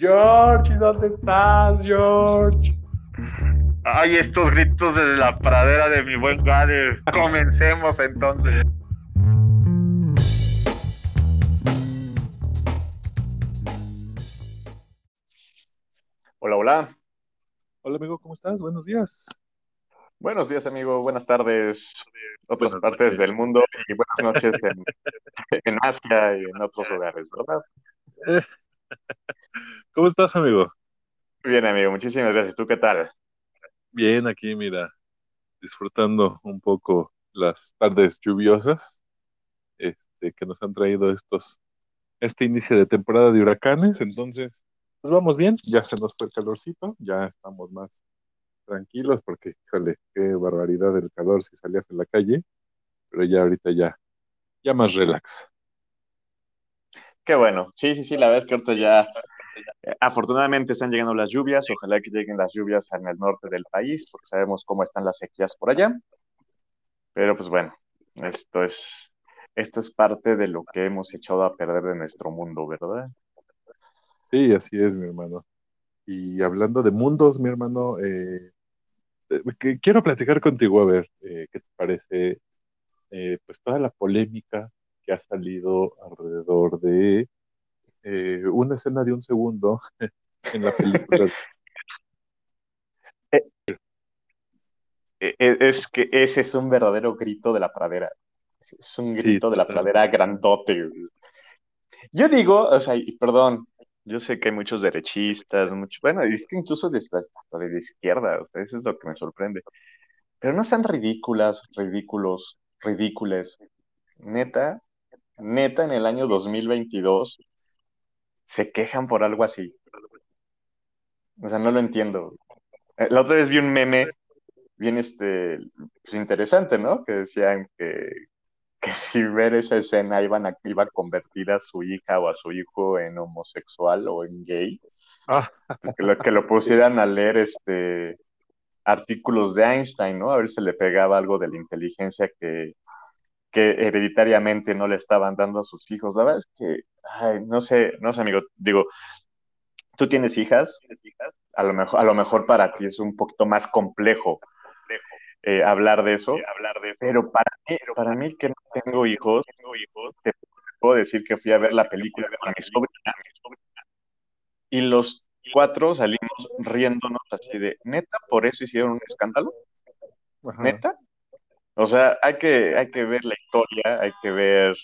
George, ¿dónde estás, George? Ay, estos gritos desde la pradera de mi buen Gade. Comencemos entonces. Hola, hola. Hola, amigo, ¿cómo estás? Buenos días. Buenos días, amigo. Buenas tardes. Otras Buenas partes noches. del mundo y buenas noches en, en Asia y en otros lugares, ¿verdad? ¿Cómo estás, amigo? Bien, amigo. Muchísimas gracias. ¿Tú qué tal? Bien, aquí, mira, disfrutando un poco las tardes lluviosas este, que nos han traído estos, este inicio de temporada de huracanes. Entonces, pues vamos bien, ya se nos fue el calorcito, ya estamos más tranquilos porque, híjole, qué barbaridad el calor si salías en la calle, pero ya ahorita ya, ya más relax. Qué bueno. Sí, sí, sí. La verdad es que ahorita ya, afortunadamente, están llegando las lluvias. Ojalá que lleguen las lluvias en el norte del país, porque sabemos cómo están las sequías por allá. Pero pues bueno, esto es, esto es parte de lo que hemos echado a perder de nuestro mundo, ¿verdad? Sí, así es, mi hermano. Y hablando de mundos, mi hermano, eh, eh, que quiero platicar contigo a ver eh, qué te parece, eh, pues toda la polémica que ha salido alrededor de eh, una escena de un segundo en la película. E- e- Es que ese es un verdadero grito de la pradera. Es un Sí, grito de la pradera grandote. Yo digo, o sea, y perdón, yo sé que hay muchos derechistas, mucho, bueno, es que incluso de, de la izquierda, o sea, eso es lo que me sorprende. Pero no sean ridículas, ridículos, ridícules. Neta, neta, en el año 2022 se quejan por algo así. O sea, no lo entiendo. Eh, La otra vez vi un meme bien este, pues interesante, ¿no? Que decían que, que si ver esa escena iban a, iba a convertir a su hija o a su hijo en homosexual o en gay, Ah, pues que lo, que lo pusieran a leer este, artículos de Einstein, ¿no? A ver si le pegaba algo de la inteligencia que, que hereditariamente no le estaban dando a sus hijos. La verdad es que, ay, no sé, no sé, amigo, digo, tú tienes hijas, a lo mejor, a lo mejor para ti es un poquito más complejo eh, hablar de eso, pero para mí, para mí que no tengo hijos, te puedo decir que fui a ver la película con mi sobrina y los cuatro salimos riéndonos así de, neta, por eso hicieron un escándalo, neta. O sea, hay que, hay que ver la historia, hay que ver,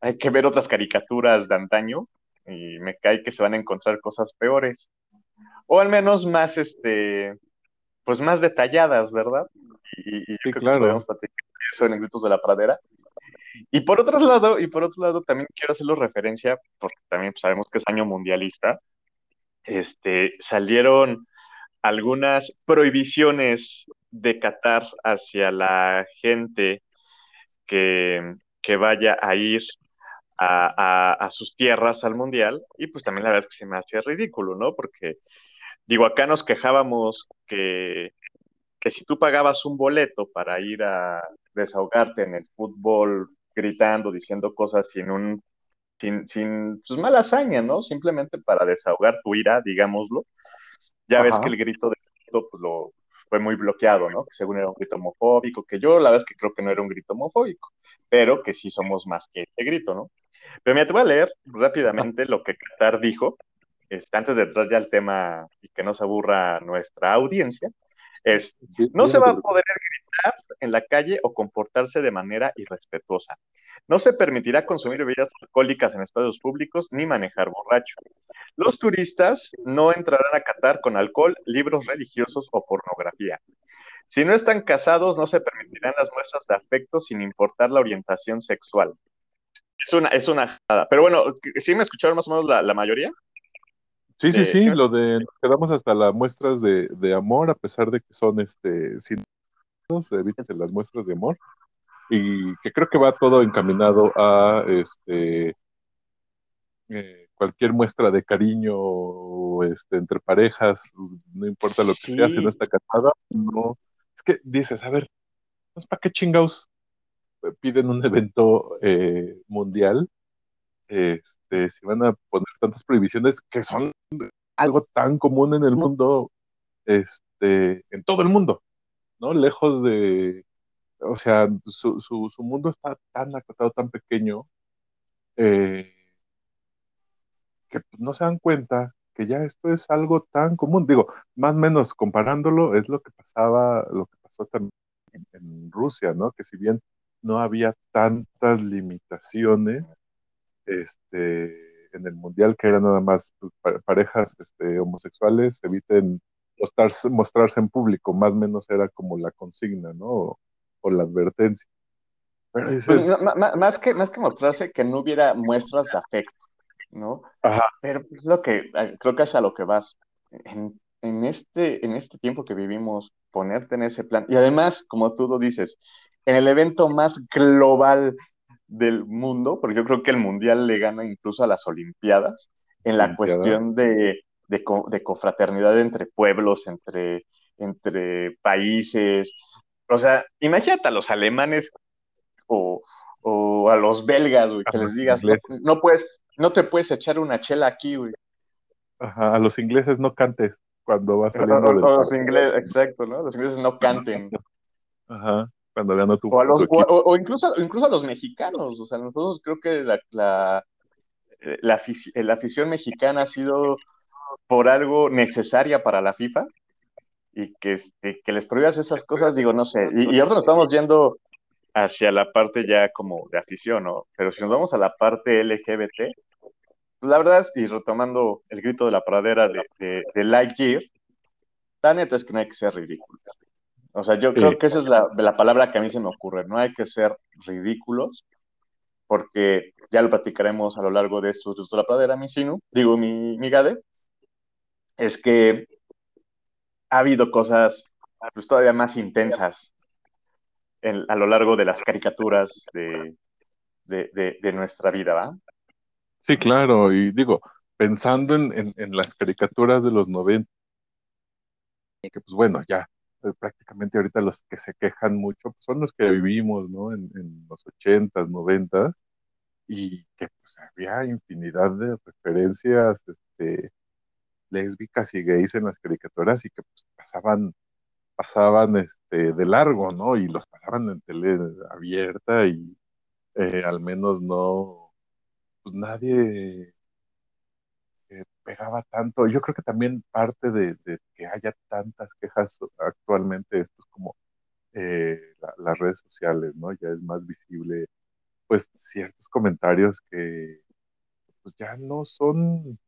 hay que ver otras caricaturas de antaño y me cae que se van a encontrar cosas peores. O al menos más, este, pues más detalladas, ¿verdad? Y, y Sí, creo que claro. podemos platicar de eso en Gritos de la Pradera. Y por otro lado, y por otro lado, también quiero hacerlo referencia, porque también sabemos que es año mundialista, este, salieron algunas prohibiciones de Qatar hacia la gente que, que vaya a ir a, a, a, sus tierras al mundial, y pues también la verdad es que se me hacía ridículo, ¿no? Porque, digo, acá nos quejábamos que, que si tú pagabas un boleto para ir a desahogarte en el fútbol gritando, diciendo cosas sin un sin, sin pues, mala hazaña, ¿no? Simplemente para desahogar tu ira, digámoslo. Ya Ajá. ves que el grito de grito, pues, lo fue muy bloqueado, ¿no? Que según era un grito homofóbico, que yo la verdad es que creo que no era un grito homofóbico, pero que sí somos más que ese grito, ¿no? Pero mira, te voy a leer rápidamente lo que Qatar dijo, este, antes de entrar ya al tema y que no se aburra nuestra audiencia, es, no se va a poder gritar en la calle o comportarse de manera irrespetuosa. No se permitirá consumir bebidas alcohólicas en espacios públicos ni manejar borracho. Los turistas no entrarán a Qatar con alcohol, libros religiosos o pornografía. Si no están casados, no se permitirán las muestras de afecto sin importar la orientación sexual. Es una, es una jada. Pero bueno, ¿sí me escucharon más o menos la, la mayoría? Sí, sí, Eh, sí, ¿sí lo de nos quedamos hasta las muestras de, de amor, a pesar de que son este sin evítense las muestras de amor. Y que creo que va todo encaminado a este eh, cualquier muestra de cariño este, entre parejas, no importa lo que sea, si no Sí. está casada, no. Es que dices, a ver, ¿para qué chingados piden un evento eh, mundial? Este, si van a poner tantas prohibiciones que son algo tan común en el mundo, este, en todo el mundo, ¿no? Lejos de, o sea, su, su, su mundo está tan acotado, tan pequeño, eh, que no se dan cuenta que ya esto es algo tan común. Digo, más o menos comparándolo, es lo que pasaba, lo que pasó también en, en Rusia, ¿no? Que si bien no había tantas limitaciones, este, en el mundial, que era nada más pues, parejas este, homosexuales, eviten mostrarse, mostrarse en público, más o menos era como la consigna, ¿no? O, o la advertencia. Pero Pues, dices, no, ma- más que, más que mostrarse que no hubiera muestras de afecto, ¿no? ajá, Pero es lo que, eh, creo que es a lo que vas. En, en este, en este tiempo que vivimos, ponerte en ese plan. Y además, como tú lo dices, en el evento más global del mundo, porque yo creo que el mundial le gana incluso a las Olimpiadas, en la Olimpiada, cuestión de, de, co- de confraternidad entre pueblos, entre, entre países. O sea, imagínate a los alemanes o, o a los belgas, güey, a que les digas, no, no puedes, no te puedes echar una chela aquí, güey. ajá, a los ingleses no cantes cuando va O, o- saliendo del o los ingleses, exacto, ¿no? Los ingleses no canten. ajá, cuando ganó tu, O, a tu los, o, equipo. o- o incluso, incluso a los mexicanos. O sea, nosotros creo que la, la, eh, la, afici- la afición mexicana ha sido por algo necesaria para la FIFA y que, este, que les prohíbas esas cosas, digo, no sé. Y, y ahora nos estamos yendo hacia la parte ya como de afición, ¿no? Pero si nos vamos a la parte LGBT, pues la verdad es, y retomando el grito de la pradera de, de, de Lightyear, la neta es que no hay que ser ridículo. O sea, yo Sí, creo que esa es la, la palabra que a mí se me ocurre. No hay que ser ridículos, porque ya lo platicaremos a lo largo de estos de la pradera, mi Sinu, digo, mi, mi Gade, es que ha habido cosas pues, todavía más intensas en- a lo largo de las caricaturas de, de, de, de nuestra vida, ¿va? sí, claro, y digo, pensando en, en, en las caricaturas de los 90, que pues bueno, ya eh, prácticamente ahorita los que se quejan mucho pues, son los que vivimos, ¿no? En, los 80s, 90 y que pues había infinidad de referencias este, lésbicas y gays en las caricaturas y que pues pasaban, pasaban este, de largo, ¿no? Y los pasaban en tele abierta y eh, al menos no, pues nadie pegaba tanto. Yo creo que también parte de, que haya tantas quejas actualmente, esto es como eh, la- las redes sociales, ¿no? Ya es más visible, pues, ciertos comentarios que pues, ya no son,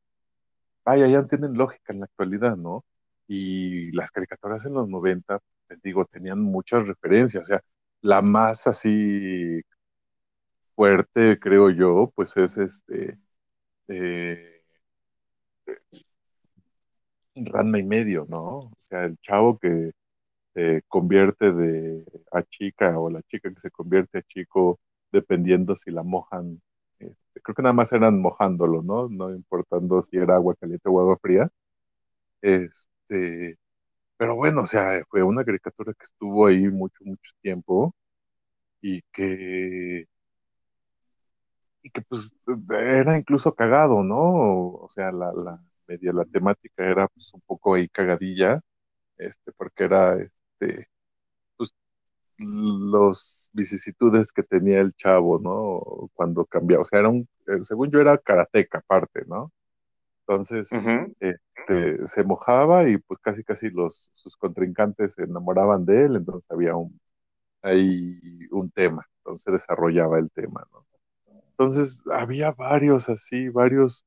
vaya, ya no tienen lógica en la actualidad, ¿no? Y las caricaturas en los 90, te digo, tenían muchas referencias, o sea, la más así fuerte, creo yo, pues es este, eh, Ranma y medio, ¿no? O sea, el chavo que se convierte de a chica o la chica que se convierte a chico dependiendo si la mojan. Este, creo que nada más eran mojándolo, ¿no? No importando si era agua caliente o agua fría. Este, pero bueno, o sea, fue una caricatura que estuvo ahí mucho, mucho tiempo y que, y que pues era incluso cagado, ¿no? O sea, la, la media, la temática era pues un poco ahí cagadilla, este, porque era este, pues los vicisitudes que tenía el chavo, ¿no? Cuando cambiaba, o sea, era un, eh, según yo era karateca aparte, ¿no? Entonces, este, se mojaba y pues casi casi los, sus contrincantes se enamoraban de él, entonces había un, ahí un tema, entonces desarrollaba el tema, ¿no? Entonces, había varios así, varios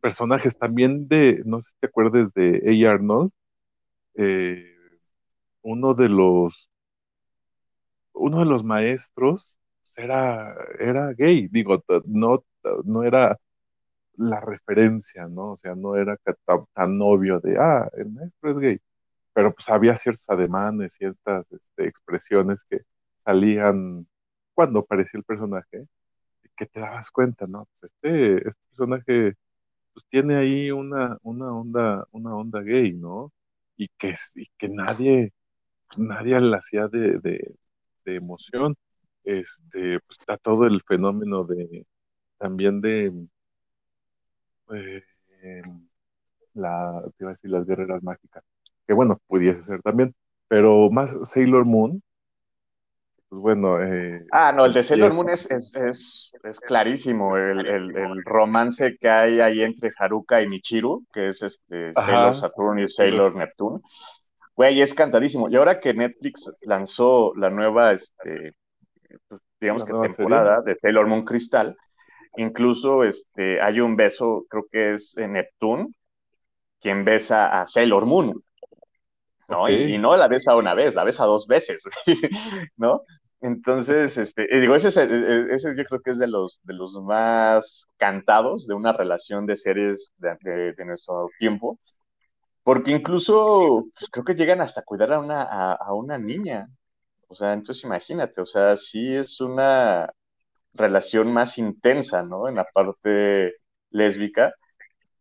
personajes también de, no sé si te acuerdas de A. Arnold, eh, uno de los uno de los maestros pues, era, era gay, digo, no, no era la referencia, ¿no? O sea, no era tan, tan obvio de, ah, el maestro es gay, pero pues había ciertos ademanes, ciertas este, expresiones que salían cuando aparecía el personaje, que te dabas cuenta, ¿no? Pues este, este personaje pues tiene ahí una, una onda, una onda gay, ¿no? Y que, y que nadie, nadie la hacía de, de, emoción. Este, pues está todo el fenómeno de también de eh, la, te iba a decir las guerreras mágicas, que bueno, pudiese ser también, pero más Sailor Moon, pues bueno. Eh, ah, no, el de Sailor Moon es, es, es, es clarísimo, el, el, el, romance que hay ahí entre Haruka y Michiru, que es este Sailor Saturn y Sailor Neptune. Güey, es cantadísimo. Y ahora que Netflix lanzó la nueva, este, pues, digamos que temporada de Sailor Moon Cristal, incluso este, hay un beso, creo que es Neptune, quien besa a Sailor Moon. ¿No? Y, no la besa una vez, la besa dos veces, ¿no? Entonces, este, digo, ese, ese yo creo que es de los, de los más cantados de una relación de series de, de, nuestro tiempo, porque incluso pues, creo que llegan hasta cuidar a una, a, una niña. O sea, entonces imagínate, o sea, sí es una relación más intensa, ¿no? En la parte lésbica.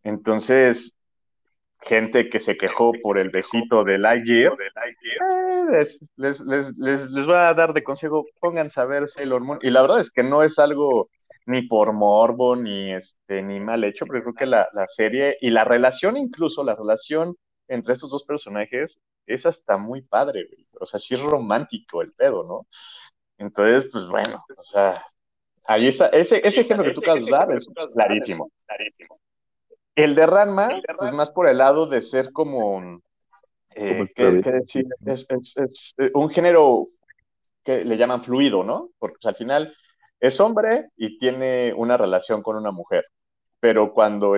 Entonces, gente que se quejó por el besito de Lightyear, eh, les, les, les, les, voy a dar de consejo, pónganse a ver Sailor Moon. Y la verdad es que no es algo ni por morbo, ni, este, ni mal hecho, pero creo que la, la serie y la relación, incluso la relación entre estos dos personajes, es hasta muy padre, O sea, sí es romántico el pedo, ¿no? Entonces, pues bueno, o sea, ahí está, ese, ese ejemplo que tú acabas de dar es clarísimo, clarísimo. El de Ranma, pues más por el lado de ser como, eh, ¿qué, decir? Es, eh, un género que le llaman fluido, ¿no? Porque pues, al final es hombre y tiene una relación con una mujer. Pero cuando,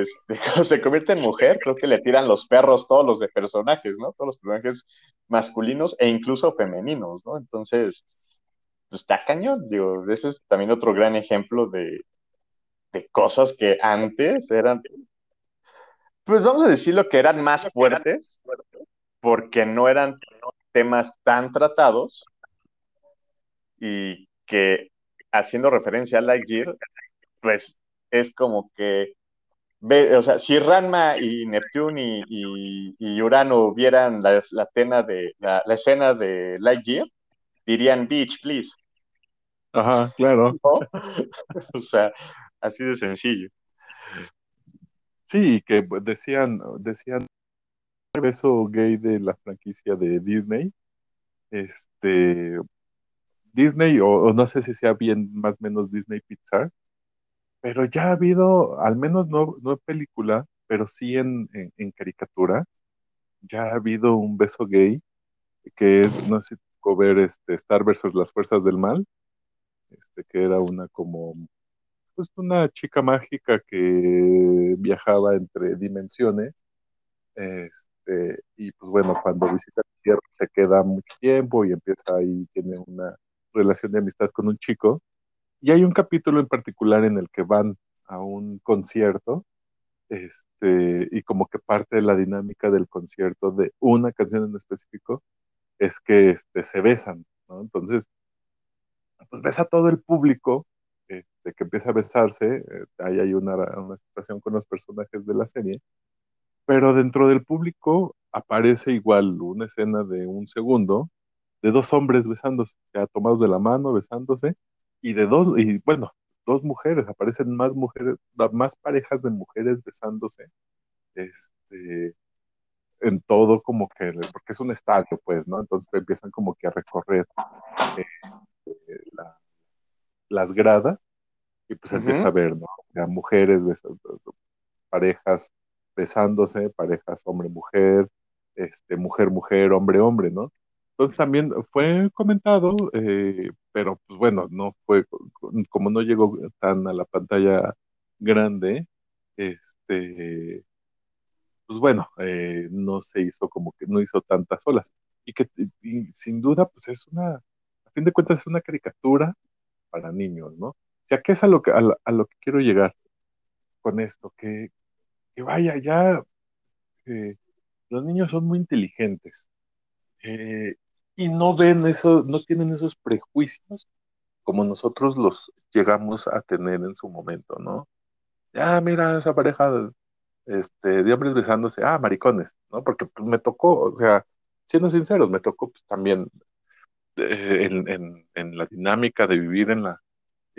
se convierte en mujer, creo que le tiran los perros todos los de personajes, ¿no? Todos los personajes masculinos e incluso femeninos, ¿no? Entonces, pues está cañón, digo, ese es también otro gran ejemplo de, de cosas que antes eran pues vamos a decirlo que eran más fuertes porque no eran temas tan tratados y que haciendo referencia a Lightyear, pues es como que, o sea, si Ranma y Neptune y, Urano vieran la, la, de, la, escena de Lightyear, dirían beach, please. Ajá, claro. o sea, así de sencillo. Sí, que decían, decían el beso gay de la franquicia de Disney. Este Disney, o, no sé si sea bien más o menos Disney Pixar, pero ya ha habido, al menos no, no en película, pero sí en, en, caricatura, ya ha habido un beso gay, que es, no sé si ver este, Star versus las fuerzas del mal, este, que era una como pues una chica mágica que viajaba entre dimensiones. Este, y pues bueno, cuando visita la Tierra se queda mucho tiempo y empieza ahí, tiene una relación de amistad con un chico. Y hay un capítulo en particular en el que van a un concierto, este, y como que parte de la dinámica del concierto de una canción en específico es que este, se besan, ¿no? Entonces, pues ves a todo el público de que empieza a besarse, eh, ahí hay una, una situación con los personajes de la serie, pero dentro del público aparece igual una escena de un segundo de dos hombres besándose, ya tomados de la mano, besándose, y de dos, y bueno, dos mujeres, aparecen más mujeres, más parejas de mujeres besándose, este, en todo como que, porque es un estadio, pues, ¿no? Entonces empiezan como que a recorrer eh, eh, las gradas y pues empieza a ver, ¿no? mujeres, parejas besándose, parejas hombre-mujer, este, mujer-mujer, hombre-hombre, ¿no? Entonces también fue comentado, eh, pero pues bueno, no fue, como no llegó tan a la pantalla grande, este, pues bueno, eh, no se hizo como que no hizo tantas olas. Y que sin duda, pues es una, a fin de cuentas es una caricatura para niños, ¿no? Ya que es a lo que, a, lo que quiero llegar con esto, que, que vaya, ya eh, los niños son muy inteligentes eh, y no ven eso, no tienen esos prejuicios como nosotros los llegamos a tener en su momento, ¿no? Ya, mira esa pareja este, de hombres besándose, ah, maricones, ¿no? Porque pues, me tocó, o sea, siendo sinceros, me tocó pues, también eh, en, en, la dinámica de vivir en la,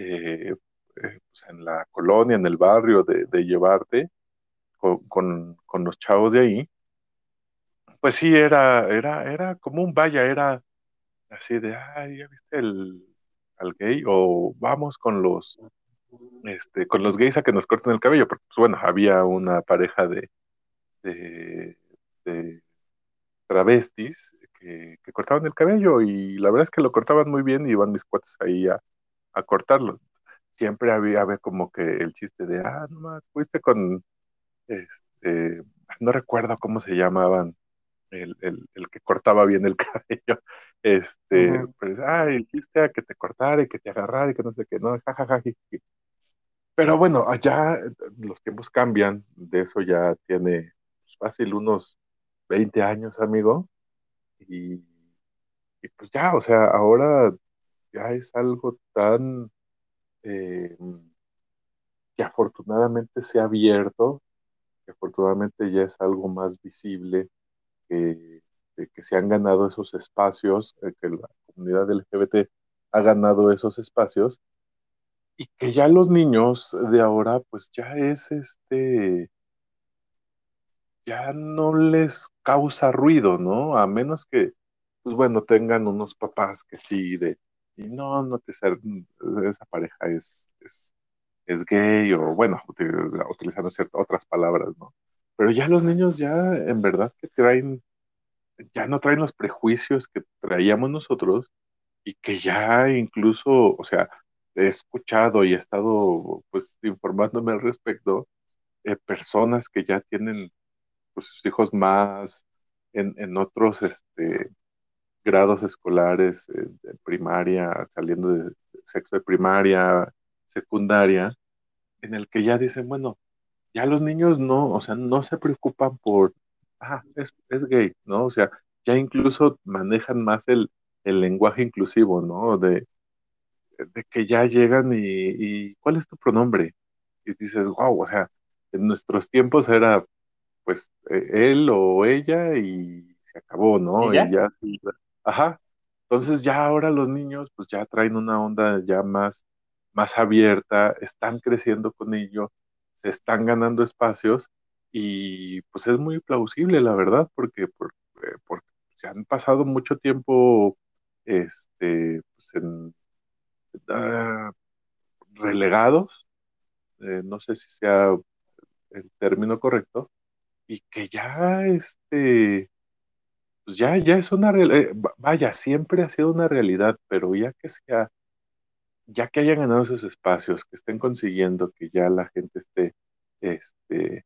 eh, eh, pues en la colonia, en el barrio, de, llevarte con, con, los chavos de ahí, pues sí, era, era, era como un vaya, era así de, ay, ¿ya viste el, al gay? O vamos con los, este, con los gays a que nos corten el cabello, porque pues, bueno, había una pareja de, de, travestis que, cortaban el cabello y la verdad es que lo cortaban muy bien y iban mis cuates ahí a, a cortarlo. Siempre había, había, como que el chiste de, ah, no más, fuiste con, este, no recuerdo cómo se llamaban, el, el, que cortaba bien el cabello, este, pues, ah, el chiste a que te cortara y que te agarrara y que no sé qué, no, jajaja. Pero bueno, allá los tiempos cambian, de eso ya tiene pues, fácil unos 20 años, amigo, y, y, pues ya, o sea, ahora ya es algo tan eh, que afortunadamente se ha abierto, que afortunadamente ya es algo más visible, que, este, que se han ganado esos espacios, eh, que la comunidad LGBT ha ganado esos espacios y que ya los niños de ahora pues ya es este ya no les causa ruido, ¿no? A menos que pues bueno, tengan unos papás que sí de y no, no te ser, esa pareja es, es, es gay o bueno, utilizando ciertas otras palabras, ¿no? Pero ya los niños ya en verdad que traen, ya no traen los prejuicios que traíamos nosotros y que ya incluso, o sea, he escuchado y he estado pues informándome al respecto, eh, personas que ya tienen pues, sus hijos más en, en otros este, grados escolares, eh, de primaria, saliendo de sexo de primaria, secundaria, en el que ya dicen, bueno, ya los niños no, o sea, no se preocupan por, ah, es, es gay, ¿no? O sea, ya incluso manejan más el, el lenguaje inclusivo, ¿no? De, de que ya llegan y, ¿cuál es tu pronombre? Y dices, wow, o sea, en nuestros tiempos era pues e, él o ella y se acabó, ¿no? Y ya, ajá. Entonces ya ahora los niños pues ya traen una onda ya más, más abierta, están creciendo con ello, se están ganando espacios y pues es muy plausible, la verdad, porque, porque, eh, porque se han pasado mucho tiempo este, pues en, Ah, relegados, eh, no sé si sea el término correcto, y que ya este, pues ya, ya es una realidad, eh, vaya, siempre ha sido una realidad, pero ya que sea, ya que hayan ganado esos espacios, que estén consiguiendo que ya la gente esté, este,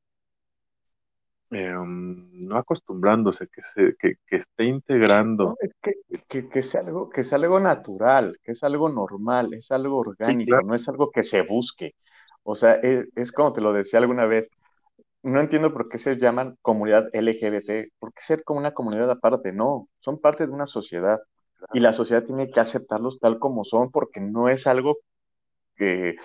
Em, no acostumbrándose, que, se, que, esté integrando. es que, que, sea algo, que sea algo natural, que es algo normal, es algo orgánico, no es algo que se busque. O sea, es, es, como te lo decía alguna vez, no entiendo por qué se llaman comunidad LGBT, ¿por qué ser como una comunidad aparte? No, son parte de una sociedad y la sociedad tiene que aceptarlos tal como son porque no es algo que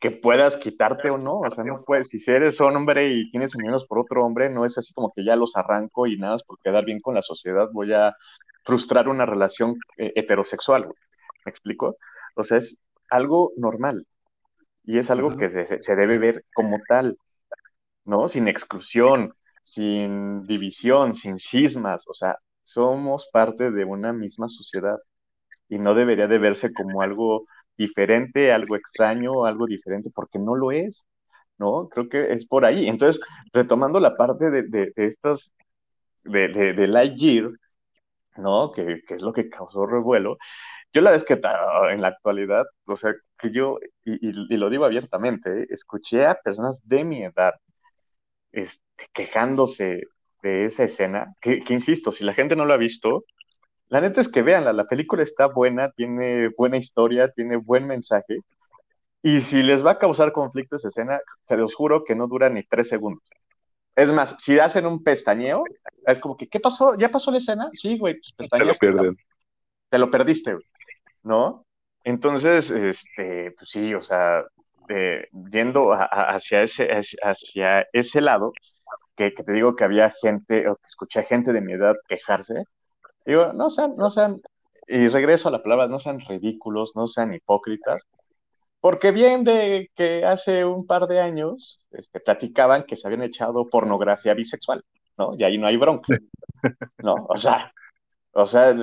que puedas quitarte o no, o sea, no puedes, si eres hombre y tienes unidos por otro hombre, no es así como que ya los arranco y nada, por quedar bien con la sociedad voy a frustrar una relación eh, heterosexual, ¿me explico? O sea, es algo normal y es algo que se, se debe ver como tal, ¿no? Sin exclusión, sin división, sin cismas, o sea, somos parte de una misma sociedad y no debería de verse como algo diferente, algo extraño, algo diferente, porque no lo es, ¿no? Creo que es por ahí. Entonces, retomando la parte de, de, de estas, de, de, de Lightyear, ¿no? Que, que, es lo que causó revuelo. Yo la vez que en la actualidad, o sea, que yo, y, y, lo digo abiertamente, escuché a personas de mi edad este, quejándose de esa escena, que, que, insisto, si la gente no lo ha visto, la neta es que vean, la película está buena, tiene buena historia, tiene buen mensaje. Y si les va a causar conflicto esa escena, se los juro que no dura ni tres segundos. Es más, si hacen un pestañeo, es como que, ¿qué pasó? ¿Ya pasó la escena? Sí, güey. Te lo pierden. Te lo perdiste, güey. ¿No? Entonces, este, pues sí, o sea, eh, yendo hacia, ese, hacia ese lado, que, que, te digo que había gente, o que escuché gente de mi edad quejarse, Digo, no sean, no sean, y regreso a la palabra, no sean ridículos, no sean hipócritas. Porque bien de que hace un par de años este, platicaban que se habían echado pornografía bisexual, ¿no? Y ahí no hay bronca, ¿no? O sea, o sea,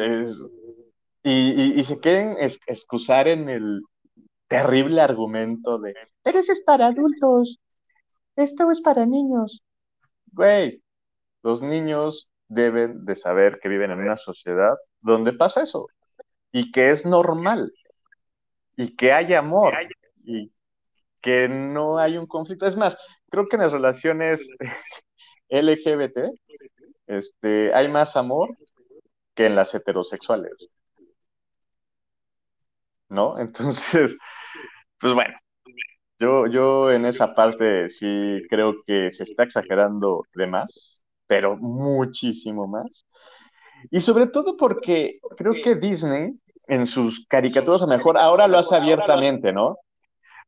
y, y, se quieren excusar en el terrible argumento de, pero es para adultos, esto es para niños. Güey, los niños deben de saber que viven en una sociedad donde pasa eso y que es normal y que hay amor y que no hay un conflicto. Es más, creo que en las relaciones LGBT este, hay más amor que en las heterosexuales. ¿No? Entonces, pues bueno, yo, yo en esa parte sí creo que se está exagerando de más, pero muchísimo más. Y sobre todo porque creo que Disney en sus caricaturas, a mejor ahora lo hace abiertamente, ¿no?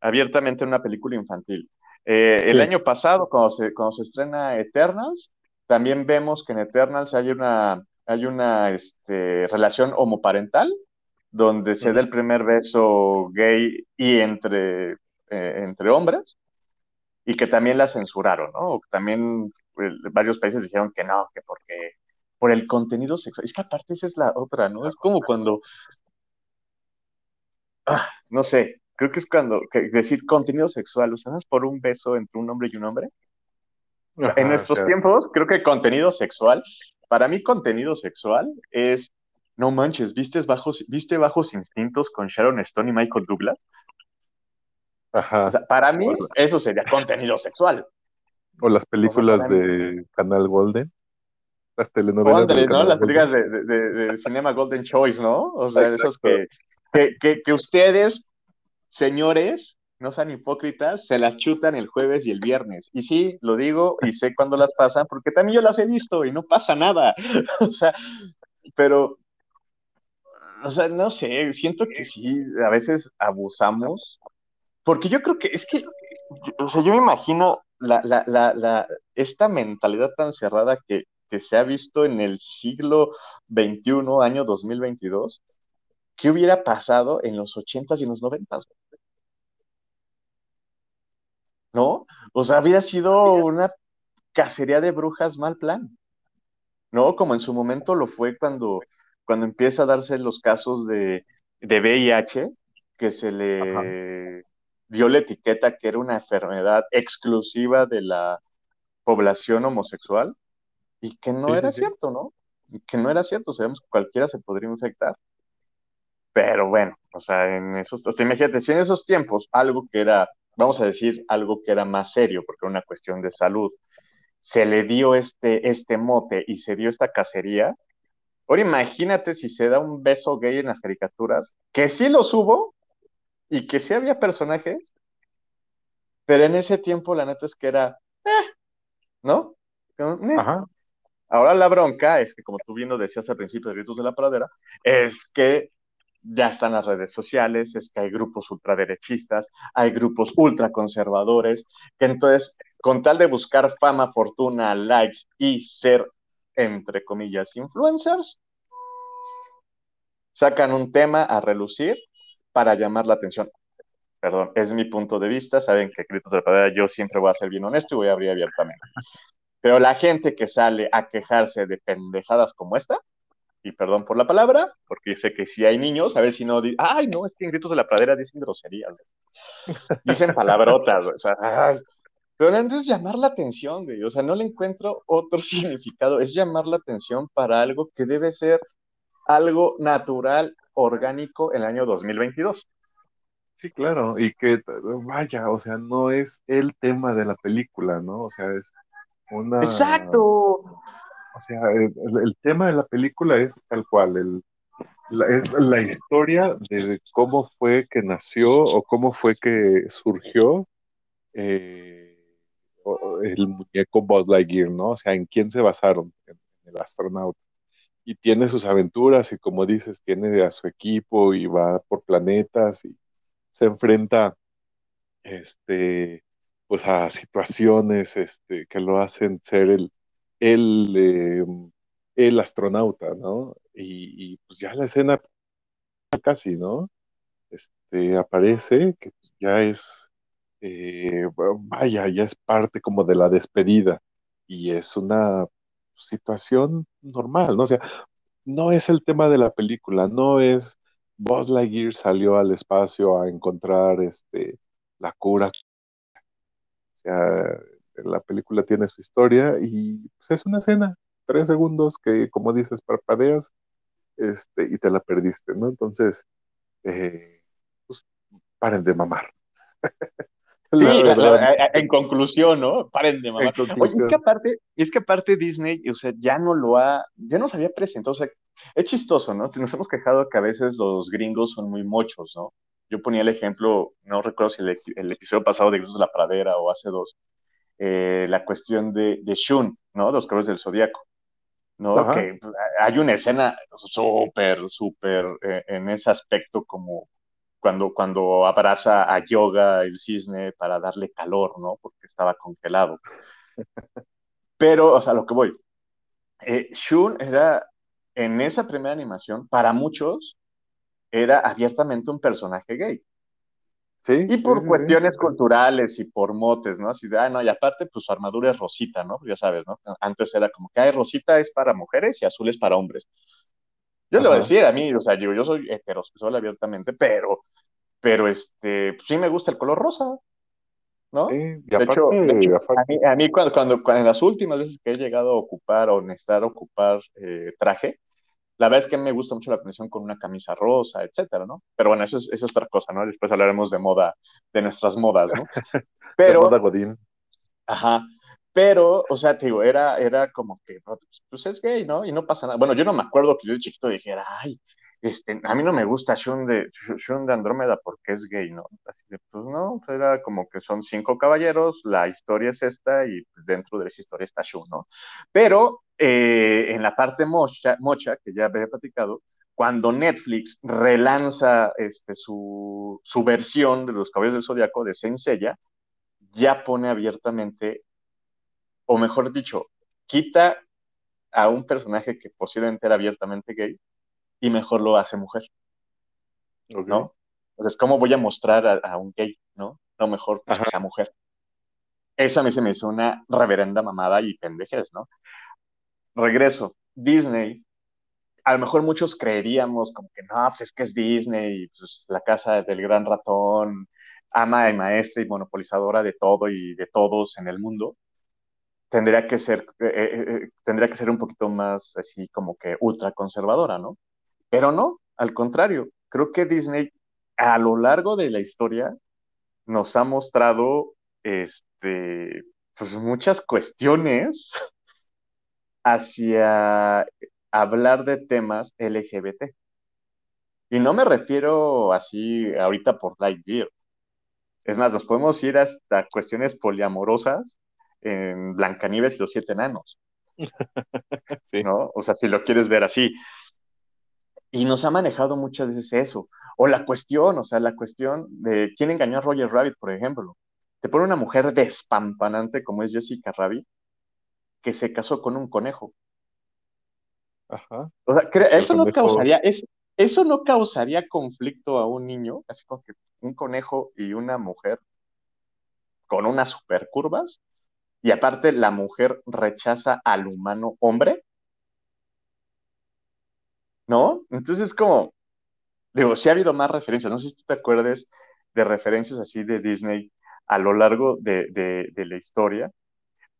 Abiertamente en una película infantil. Eh, el año pasado, cuando se, cuando se estrena Eternals, también vemos que en Eternals hay una, hay una este, relación homoparental, donde se da el primer beso gay y entre, eh, entre hombres, y que también la censuraron, ¿no? También pues, varios países dijeron que no, que porque por el contenido sexual. Es que aparte esa es la otra, ¿no? Es como cuando Ah, no sé, creo que es cuando decir contenido sexual, ¿usas por un beso entre un hombre y un hombre? en nuestros tiempos, creo que contenido sexual, para mí contenido sexual es, no manches, ¿viste bajos, ¿viste bajos instintos con Sharon Stone y Michael Douglas? Ajá. para mí, eso sería contenido sexual. O las películas de Canal Golden. Las telenovelas. ¿no? Las películas de, de, Cinema Golden Choice, ¿no? O sea, esos que que, que, ustedes, señores, no sean hipócritas, se las chutan el jueves y el viernes. Y sí, lo digo y sé cuándo las pasan, porque también yo las he visto y no pasa nada. o sea, pero, o sea, no sé, siento que sí, a veces abusamos, porque yo creo que es que, o sea, yo me imagino la, la, la, la, esta mentalidad tan cerrada que, que se ha visto en el siglo XXI, año 2022 ¿qué hubiera pasado en los ochentas y en los noventas? ¿No? O sea, había sido una cacería de brujas mal plan. ¿No? Como en su momento lo fue cuando, cuando empieza a darse los casos de, de VIH, que se le dio la etiqueta que era una enfermedad exclusiva de la población homosexual y que no era cierto, ¿no? que no era cierto, sabemos que cualquiera se podría infectar. Pero bueno, o sea, en esos, o sea, imagínate, si en esos tiempos algo que era, vamos a decir, algo que era más serio, porque era una cuestión de salud, se le dio este, este mote y se dio esta cacería, ahora imagínate si se da un beso gay en las caricaturas, que sí los hubo y que sí había personajes, pero en ese tiempo la neta es que era, eh, ¿no? Eh. Ajá. Ahora la bronca es que, como tú bien lo decías al principio de Ritos de la Pradera, es que ya están las redes sociales, es que hay grupos ultraderechistas, hay grupos ultraconservadores, que entonces, con tal de buscar fama, fortuna, likes y ser, entre comillas, influencers, sacan un tema a relucir para llamar la atención. Perdón, es mi punto de vista, saben que Gritos de Padera yo siempre voy a ser bien honesto y voy a abrir abiertamente. Pero la gente que sale a quejarse de pendejadas como esta, y perdón por la palabra, porque sé que si hay niños, a ver si no, ay, no, es que en gritos de la pradera dicen groserías, dicen palabrotas, o sea, ay. Pero antes es llamar la atención, güey, o sea, no le encuentro otro significado, es llamar la atención para algo que debe ser algo natural, orgánico en el año 2022. Sí, claro, y que vaya, o sea, no es el tema de la película, ¿no? O sea, es una... Exacto. O sea, el, tema de la película es tal cual, el, la, es la historia de cómo fue que nació o cómo fue que surgió eh, el muñeco Buzz Lightyear, ¿no? O sea, en quién se basaron, en, el astronauta. Y tiene sus aventuras y como dices, tiene a su equipo y va por planetas y se enfrenta este, pues a situaciones este, que lo hacen ser el, el, eh, el astronauta, ¿no? Y, pues ya la escena casi, ¿no? este, aparece, que pues, ya es, eh, vaya, ya es parte como de la despedida y es una situación normal, ¿no? O sea, no es el tema de la película, no es Buzz Lightyear salió al espacio a encontrar este, la cura. O sea, la película tiene su historia y pues, es una escena, tres segundos que, como dices, parpadeas este, y te la perdiste, ¿no? Entonces, eh, pues paren de mamar. Sí, en conclusión, ¿no? Paren de mamar. Oye, es que aparte, es que aparte Disney, o sea, ya no lo ha, ya nos había presentado, o sea, es chistoso, ¿no? Nos hemos quejado que a veces los gringos son muy mochos, ¿no? Yo ponía el ejemplo, no recuerdo si el, episodio pasado de la Pradera o hace dos, eh, la cuestión de, de Shun, ¿no? Los colores del zodiaco, ¿no? Que hay una escena súper, súper eh, en ese aspecto como cuando, cuando abraza a Yoga el cisne para darle calor, ¿no? Porque estaba congelado. Pero, o sea, lo que voy. Eh, Shun era, en esa primera animación, para muchos, era abiertamente un personaje gay. Sí, y por sí, cuestiones culturales y por motes, ¿no? Así de, ah, no, y aparte, pues su armadura es rosita, ¿no? Ya sabes, ¿no? Antes era como que, ay, rosita es para mujeres y azul es para hombres. Yo le voy a decir a mí, o sea, yo, yo soy heterosexual abiertamente, pero, pero este, pues sí me gusta el color rosa, ¿no? de, hecho, a mí, cuando, cuando, en las últimas veces que he llegado a ocupar o necesitar ocupar eh, traje, la verdad es que me gusta mucho la conexión con una camisa rosa, etcétera, ¿no? Pero bueno, eso es, eso es otra cosa, ¿no? Después hablaremos de moda, de nuestras modas, ¿no? Pero, de moda Godín. Ajá, pero, o sea, te digo, era, era como que, pues, es gay, ¿no? Y no pasa nada. Bueno, yo no me acuerdo que yo de chiquito dijera, ay, este, a mí no me gusta Shun de, Shun de Andrómeda porque es gay, ¿no? Así de, pues no, era como que son cinco caballeros, la historia es esta y dentro de esa historia está Shun, ¿no? Pero eh, en la parte mocha, mocha, que ya había platicado, cuando Netflix relanza este, su, su versión de los caballeros del Zodiaco de Senseiya, ya pone abiertamente o mejor dicho, quita a un personaje que posiblemente era abiertamente gay y mejor lo hace mujer. ¿No? Entonces, ¿cómo voy a mostrar a, un gay, no? No, mejor que sea mujer. Eso a mí se me hizo una reverenda mamada y pendejes, ¿no? Regreso. Disney, a lo mejor muchos creeríamos como que no, pues es que es Disney, pues la casa del gran ratón, ama y maestra y monopolizadora de todo y de todos en el mundo tendría que ser, eh, eh, eh, tendría que ser un poquito más así como que ultra conservadora, ¿no? Pero no, al contrario, creo que Disney a lo largo de la historia nos ha mostrado este, pues muchas cuestiones hacia hablar de temas LGBT. Y no me refiero así ahorita por Lightyear. Es más, nos podemos ir hasta cuestiones poliamorosas en Blancanieves y los siete enanos. ¿No? O sea, si lo quieres ver así. Y nos ha manejado muchas veces eso. O la cuestión, o sea, la cuestión de quién engañó a Roger Rabbit, por ejemplo. Te pone una mujer despampanante como es Jessica Rabbit, que se casó con un conejo. Ajá. O sea, eso no causaría, eso no causaría conflicto a un niño, así como que un conejo y una mujer con unas super curvas y aparte la mujer rechaza al humano hombre, ¿no? Entonces es como, digo, sí ha habido más referencias, no sé si tú te acuerdes de referencias así de Disney a lo largo de, la historia,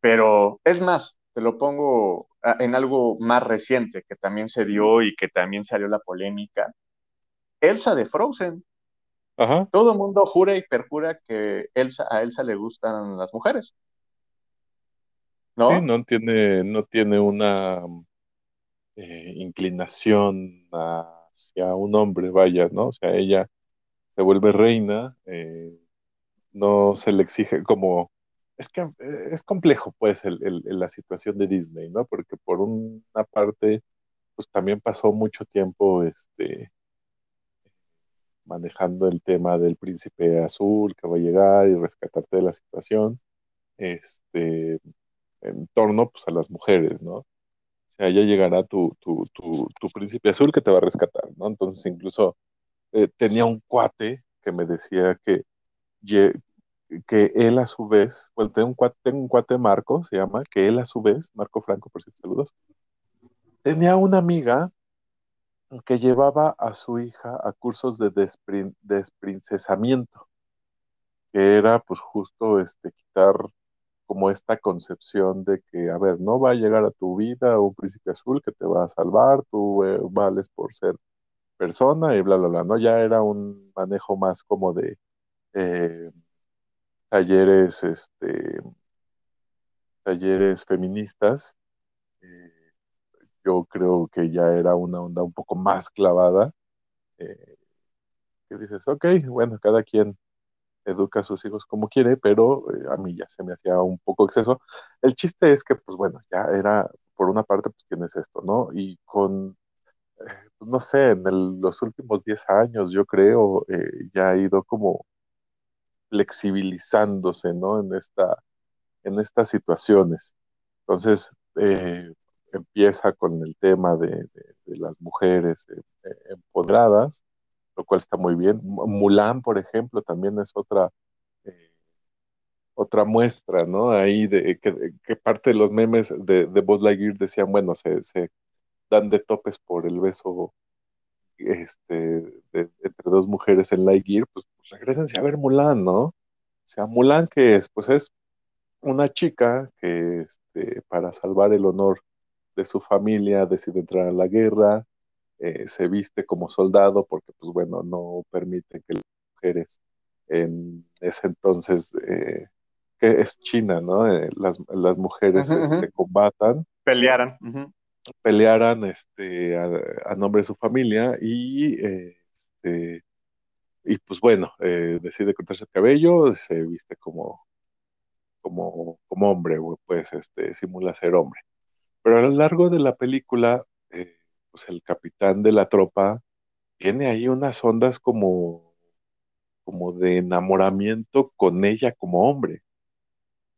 pero es más, te lo pongo en algo más reciente que también se dio y que también salió la polémica. Elsa de Frozen. Ajá. Todo el mundo jura y perjura que Elsa, a Elsa le gustan las mujeres. ¿No? no tiene, no tiene una eh, inclinación hacia un hombre, vaya, ¿no? O sea, ella se vuelve reina, eh, no se le exige como... Es que eh, es complejo, pues, la situación de Disney, ¿no? Porque por una parte, pues también pasó mucho tiempo, este, manejando el tema del príncipe azul que va a llegar y rescatarte de la situación. Este, en torno pues, a las mujeres, ¿no? O sea, ya llegará tu, tu, príncipe azul que te va a rescatar, ¿no? Entonces incluso eh, tenía un cuate que me decía que, que él a su vez, bueno, tengo un, cuate, tengo un cuate Marco, se llama, que él a su vez, Marco Franco, por si saludos, tenía una amiga que llevaba a su hija a cursos de desprin, desprincesamiento, que era pues justo este, quitar como esta concepción de que, a ver, no va a llegar a tu vida un príncipe azul que te va a salvar, tú eh, vales por ser persona y bla, bla, bla, ¿no? Ya era un manejo más como de eh, talleres, este, talleres feministas. Eh, yo creo que ya era una onda un poco más clavada. Que dices, ok, bueno, cada quien educa a sus hijos como quiere, pero eh, a mí ya se me hacía un poco exceso. El chiste es que, pues bueno, ya era, por una parte, pues tienes esto, ¿no? Y con, eh, pues no sé, en los últimos 10 años, yo creo, eh, ya ha ido como flexibilizándose, ¿no? En, esta, en estas situaciones. Entonces, empieza con el tema de, de, las mujeres empoderadas, lo cual está muy bien. Mulan, por ejemplo, también es otra, eh, otra muestra, ¿no? Ahí de que, parte de los memes de, de Buzz Lightyear decían, bueno, se, se dan de topes por el beso este, entre dos mujeres en Lightyear, pues, pues regresense a ver Mulan, ¿no? O sea, Mulan que es, pues es una chica que este, para salvar el honor de su familia decide entrar a la guerra, eh, se viste como soldado porque, pues bueno, no permiten que las mujeres en ese entonces, eh, que es China, ¿no? Eh, las, las, mujeres uh -huh, este, uh -huh. combatan. Pelearan. Uh -huh. Pelearan este, a, a, nombre de su familia y, este, y pues bueno, decide cortarse el cabello, se viste como, como, como hombre, pues este, simula ser hombre. Pero a lo largo de la película, el capitán de la tropa tiene ahí unas ondas como, como de enamoramiento con ella como hombre,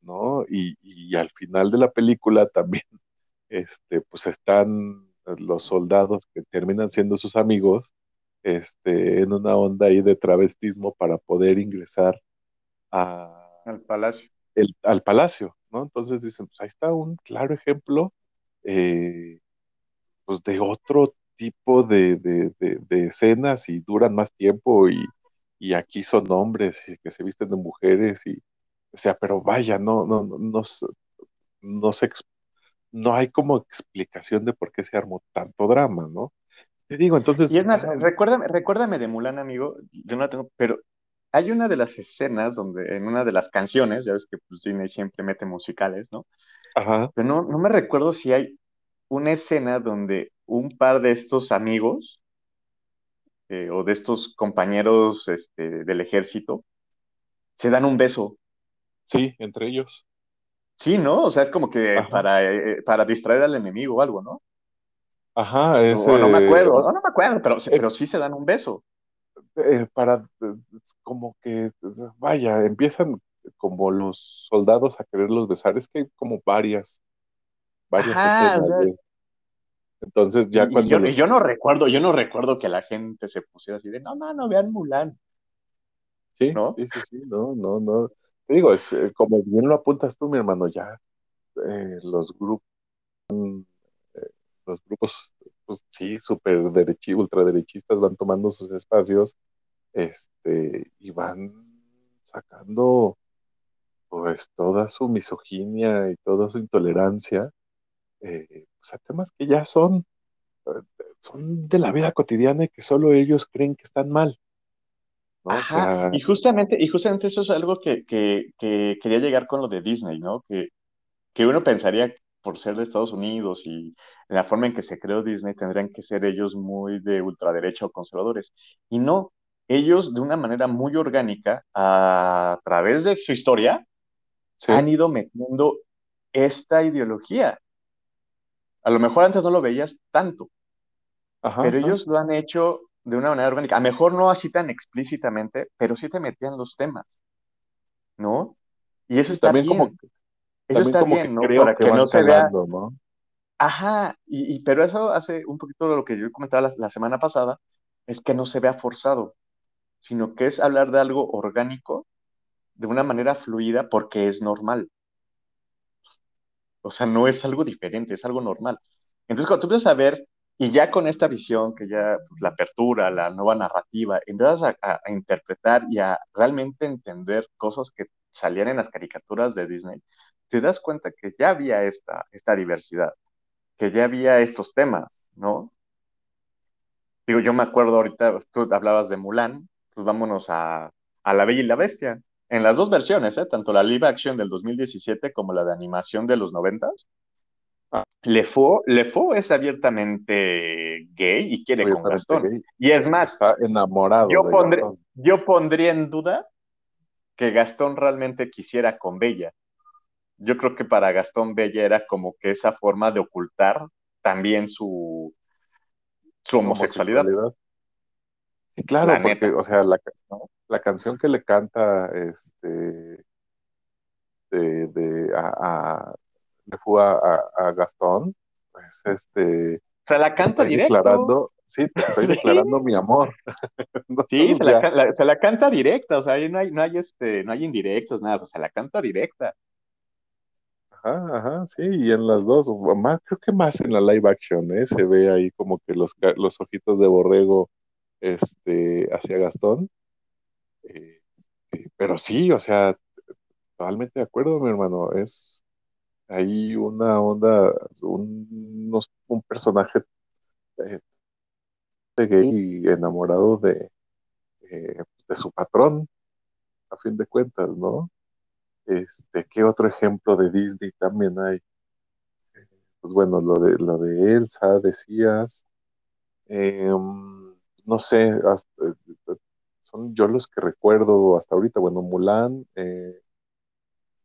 ¿no? Y, y al final de la película también, este, pues están los soldados que terminan siendo sus amigos, este, en una onda ahí de travestismo para poder ingresar a, al palacio. El, al palacio, ¿no? Entonces dicen, pues ahí está un claro ejemplo eh, pues de otro tipo de, de, de, de, escenas y duran más tiempo y, y aquí son hombres que se visten de mujeres y o sea, pero vaya, no, no, no, no, no, se, no hay como explicación de por qué se armó tanto drama, ¿no? Te digo, entonces. Y es más, recuérdame, recuérdame de Mulan, amigo, yo no la tengo, pero hay una de las escenas donde, en una de las canciones, ya ves que pues, Disney siempre mete musicales, ¿no? Ajá. Pero no, no me recuerdo si hay una escena donde un par de estos amigos eh, o de estos compañeros este, del ejército se dan un beso. Sí, entre ellos. Sí, ¿no? O sea, es como que para, eh, para distraer al enemigo o algo, ¿no? Ajá, ese... O no me acuerdo, no, no me acuerdo, pero, eh, pero sí se dan un beso. Eh, para, como que, vaya, empiezan como los soldados a quererlos besar, es que hay como varias, varias Ajá, escenas. o sea, de... Entonces ya y, cuando... yo, los... y yo no recuerdo, yo no recuerdo que la gente se pusiera así de, no, no, no, vean Mulan. Sí, ¿no? sí, sí, sí, no, no, no. Te digo, es eh, como bien lo apuntas tú, mi hermano, ya eh, los grupos, eh, los grupos, pues sí, súper derechi, ultraderechistas van tomando sus espacios, este, y van sacando, pues, toda su misoginia y toda su intolerancia, eh, pues, a temas que ya son, son de la vida cotidiana y que solo ellos creen que están mal. ¿no? Ajá, o sea, y justamente, y justamente eso es algo que, que, que, quería llegar con lo de Disney, ¿no? Que, que uno pensaría por ser de Estados Unidos y la forma en que se creó Disney tendrían que ser ellos muy de ultraderecha o conservadores. Y no, ellos de una manera muy orgánica, a través de su historia, sí. han ido metiendo esta ideología. A lo mejor antes no lo veías tanto, Ajá, pero ajá. ellos lo han hecho de una manera orgánica. A lo mejor no así tan explícitamente, pero sí te metían los temas, ¿no? Y eso está también bien. como, Eso también está como bien, que ¿no? creo Para que que van no se vea. ¿no? Ajá, y, y pero eso hace un poquito de lo que yo comentaba la, la semana pasada, es que no se vea forzado. sino que es hablar de algo orgánico de una manera fluida porque es normal. O sea, no es algo diferente, es algo normal. Entonces, cuando tú empiezas a ver, y ya con esta visión, que ya pues, la apertura, la nueva narrativa, empiezas a, a, interpretar y a realmente entender cosas que salían en las caricaturas de Disney, te das cuenta que ya había esta, diversidad, que ya había estos temas, ¿no? Digo, yo me acuerdo ahorita, tú hablabas de Mulan, pues vámonos a, a La Bella y la Bestia. En las dos versiones, ¿eh? tanto la live action del 2017 como la de animación de los 90 Le Faux, Le Faux es abiertamente gay y quiere con Gastón. Gay. Y es más, está enamorado. Yo, de pondré, Gastón. yo pondría en duda que Gastón realmente quisiera con Bella. Yo creo que para Gastón Bella era como que esa forma de ocultar también su, su homosexualidad. homosexualidad. Sí, claro, la porque, neta. o sea, la, ¿no? La, canción que le canta este de, de a, a, le fue a, a, Gastón, pues este o sea, la canta directo. Declarando, sí, te estoy declarando mi amor. sí, se la, la, se la, canta directa, o sea, ahí no hay, no hay este, no hay indirectos, nada, o sea, la canta directa. Ajá, ajá, sí, y en las dos, más, creo que más en la live action, ¿eh? Se ve ahí como que los, los ojitos de borrego este, hacia Gastón. Eh, eh, pero sí, o sea, totalmente de acuerdo, mi hermano. Es ahí una onda, un, un personaje eh, gay enamorado de, eh, de su patrón, a fin de cuentas, ¿no? Este, ¿qué otro ejemplo de Disney también hay? Pues bueno, lo de, lo de Elsa, decías. Eh, no sé, hasta, son yo los que recuerdo hasta ahorita. Bueno, Mulan, eh,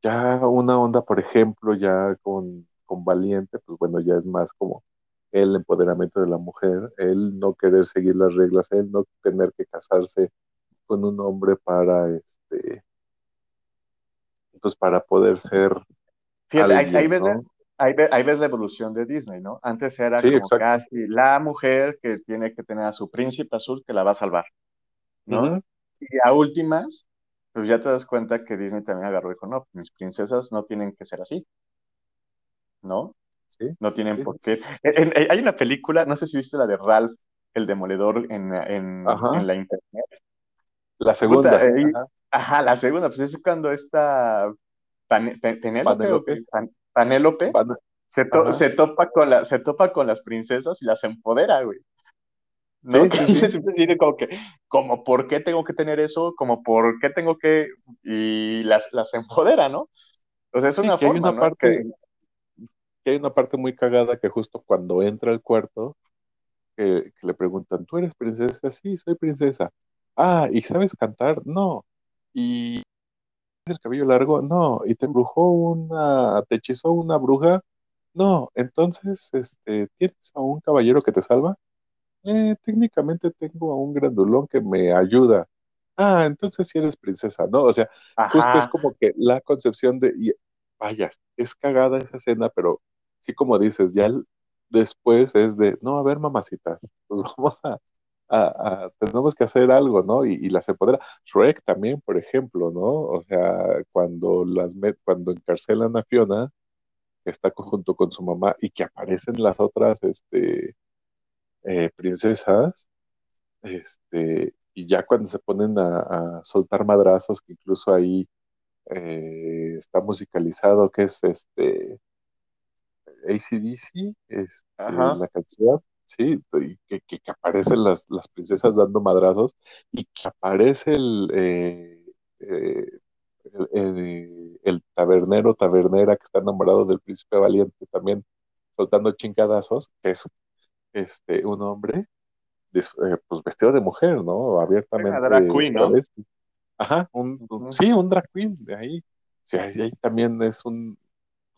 ya una onda, por ejemplo, ya con, con Valiente, pues bueno, ya es más como el empoderamiento de la mujer, el no querer seguir las reglas, el no tener que casarse con un hombre para este pues para poder ser Fíjate, alguien, ahí, ves, ¿no? ahí, ves, ahí, ves, la evolución de Disney, ¿no? Antes era sí, como casi la mujer que tiene que tener a su príncipe azul que la va a salvar, ¿no? Y a últimas, pues ya te das cuenta que Disney también agarró y dijo, no, mis princesas no tienen que ser así, ¿no? Sí, no tienen sí. por qué. En, en, hay una película, no sé si viste la de Ralph, el demoledor, en, en, en la internet. La segunda. Puta, eh, ajá. ajá. la segunda, pues es cuando esta Pan, Pen, Penélope, Pan, Panélope Pan, se, to, se, topa con la, se topa con las princesas y las empodera, güey. ¿No? Sí, sí, sí. Siempre dice como que, como por qué tengo que tener eso, como por qué tengo que, y las, las empodera, ¿no? O sea, es sí, una forma, hay una ¿no? parte, que... que hay una parte muy cagada que justo cuando entra al cuarto, que, que le preguntan, ¿tú eres princesa? Sí, soy princesa. Ah, ¿y sabes cantar? No. ¿Y el cabello largo? No. ¿Y te embrujó una, te hechizó una bruja? No. Entonces, este, ¿tienes a un caballero que te salva? Eh, técnicamente tengo a un grandulón que me ayuda. Ah, entonces sí eres princesa, ¿no? O sea, Ajá. justo es como que la concepción de, y, vaya, es cagada esa escena, pero sí como dices, ya el, después es de, no, a ver, mamacitas, pues vamos a, a, a, tenemos que hacer algo, ¿no? Y, y, las empodera. Shrek también, por ejemplo, ¿no? O sea, cuando las met, cuando encarcelan a Fiona, que está junto con su mamá y que aparecen las otras, este, eh, princesas, este, y ya cuando se ponen a, a soltar madrazos, que incluso ahí eh, está musicalizado, que es este ACDC, este, la canción, sí, y que, que, que, aparecen las, las princesas dando madrazos y que aparece el, eh, eh, el, el, el, tabernero, tabernera que está enamorado del príncipe valiente también soltando chingadazos, que es este, un hombre eh, pues vestido de mujer, ¿no? Abiertamente. Una drag queen, ¿no? Ajá, un, un, sí, un drag queen, de ahí. Sí, ahí, ahí también es un,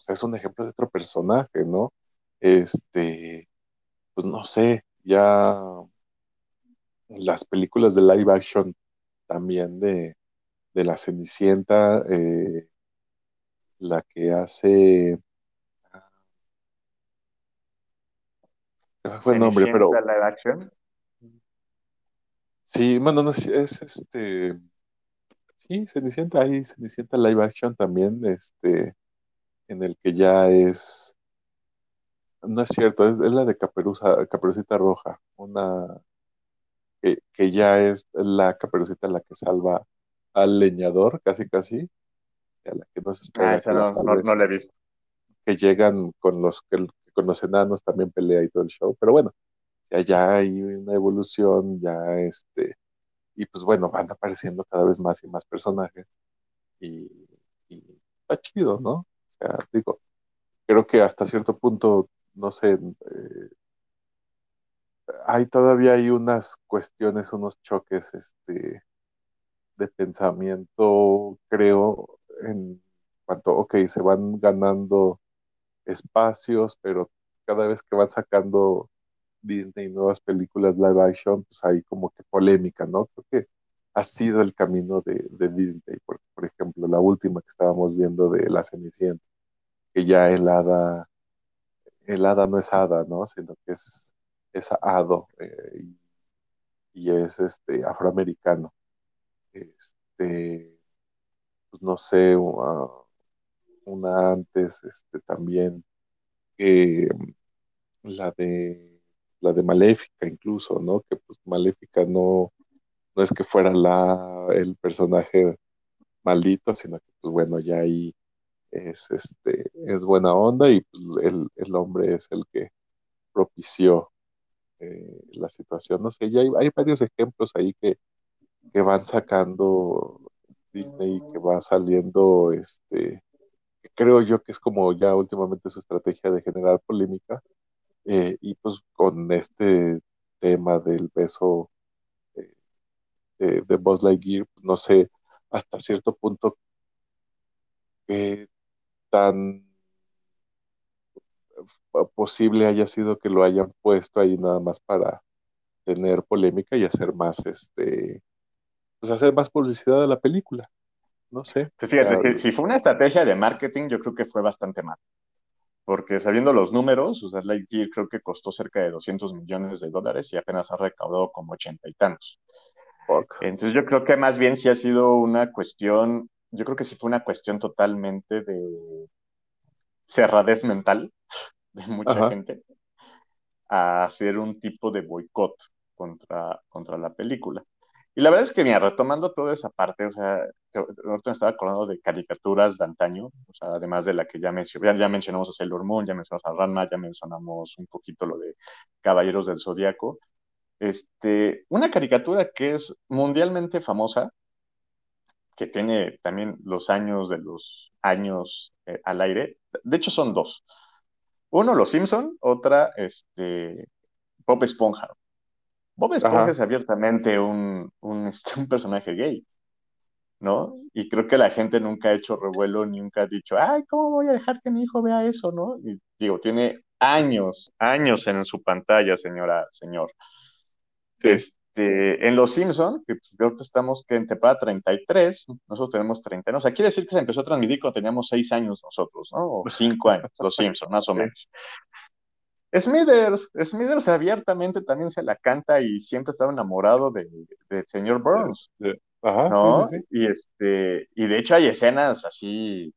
es un ejemplo de otro personaje, ¿no? Este, pues no sé, ya las películas de live action también de, de la Cenicienta, eh, la que hace... fue el nombre? Pero... Live action? Sí, bueno, no es, es este. Sí, Cenicienta, hay Cenicienta live action también, este, en el que ya es. No es cierto, es, es la de Caperuza, Caperucita Roja, una que, que ya es la Caperucita la que salva al leñador, casi casi, a la que no se Ah, espera esa que la no, no, salve, no la he visto. que llegan con los que con los enanos también pelea y todo el show, pero bueno, ya, ya hay una evolución, ya este, y pues bueno, van apareciendo cada vez más y más personajes, y, está chido, ¿no? O sea, digo, creo que hasta cierto punto, no sé, eh, hay todavía hay unas cuestiones, unos choques, este, de pensamiento, creo, en cuanto, ok, se van ganando espacios, pero cada vez que van sacando Disney nuevas películas live action, pues hay como que polémica, ¿no? Creo que ha sido el camino de, Disney, por, por, ejemplo, la última que estábamos viendo de La Cenicienta, que ya el hada, el hada no es hada, ¿no? Sino que es, es hado eh, y, y, es este afroamericano. Este, pues no sé, una, una antes, este también, eh, la de la de Maléfica incluso, ¿no? Que pues Maléfica no, no es que fuera la, el personaje maldito, sino que pues bueno, ya ahí es este es buena onda y pues el, el hombre es el que propició eh, la situación. No sé, ya hay, hay, varios ejemplos ahí que, que van sacando Disney, que va saliendo, este, creo yo que es como ya últimamente su estrategia de generar polémica, eh, y pues con este tema del beso eh, de, Buzz Lightyear, pues no sé hasta cierto punto qué tan posible haya sido que lo hayan puesto ahí nada más para tener polémica y hacer más, este, pues hacer más publicidad de la película. No sé. Pues fíjate, si, si, fue una estrategia de marketing, yo creo que fue bastante mal. Porque sabiendo los números, o sea, Lightyear creo que costó cerca de 200 millones de dólares y apenas ha recaudado como ochenta y tantos. Entonces yo creo que más bien sí ha sido una cuestión, yo creo que sí fue una cuestión totalmente de cerradez mental de mucha Ajá. gente a hacer un tipo de boicot contra, contra la película. Y la verdad es que, mira, retomando toda esa parte, o sea, ahorita me estaba acordando de caricaturas de antaño, o sea, además de la que ya, mencioné, ya, ya mencionamos a Sailor Moon, ya mencionamos a Ranma, ya mencionamos un poquito lo de Caballeros del Zodíaco. Este, una caricatura que es mundialmente famosa, que tiene también los años de los años eh, al aire, de hecho son dos. Uno, Los Simpson, otra, este, Bob Esponja. Bob Esponja es abiertamente un, un, este, un, personaje gay, ¿no? Y creo que la gente nunca ha hecho revuelo, nunca ha dicho, ay, ¿cómo voy a dejar que mi hijo vea eso, no? Y digo, tiene años, años en su pantalla, señora, señor. Este, en Los Simpson, que ahorita estamos que en temporada 33, nosotros tenemos 30, o sea, quiere decir que se empezó a transmitir cuando teníamos 6 años nosotros, ¿no? O 5 años, Los Simpson, más o menos. Smithers, Smithers abiertamente también se la canta y siempre estaba enamorado del de señor Burns, Ajá, ¿no? sí, sí, sí. Y este, y de hecho hay escenas así,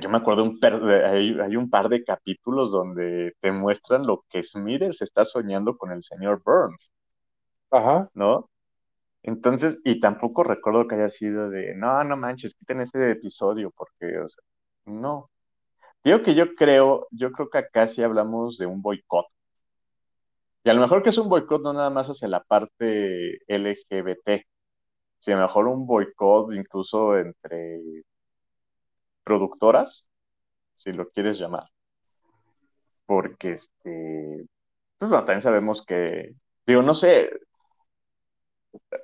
yo me acuerdo un per, hay, hay, un par de capítulos donde te muestran lo que Smithers está soñando con el señor Burns, Ajá. ¿no? Entonces, y tampoco recuerdo que haya sido de, no, no manches, quiten ese episodio, porque, o sea, no. Digo que yo creo, yo creo que acá sí hablamos de un boicot. Y a lo mejor que es un boicot no nada más hacia la parte LGBT, sino a lo mejor un boicot incluso entre productoras, si lo quieres llamar. Porque, este, pues bueno, también sabemos que, digo, no sé,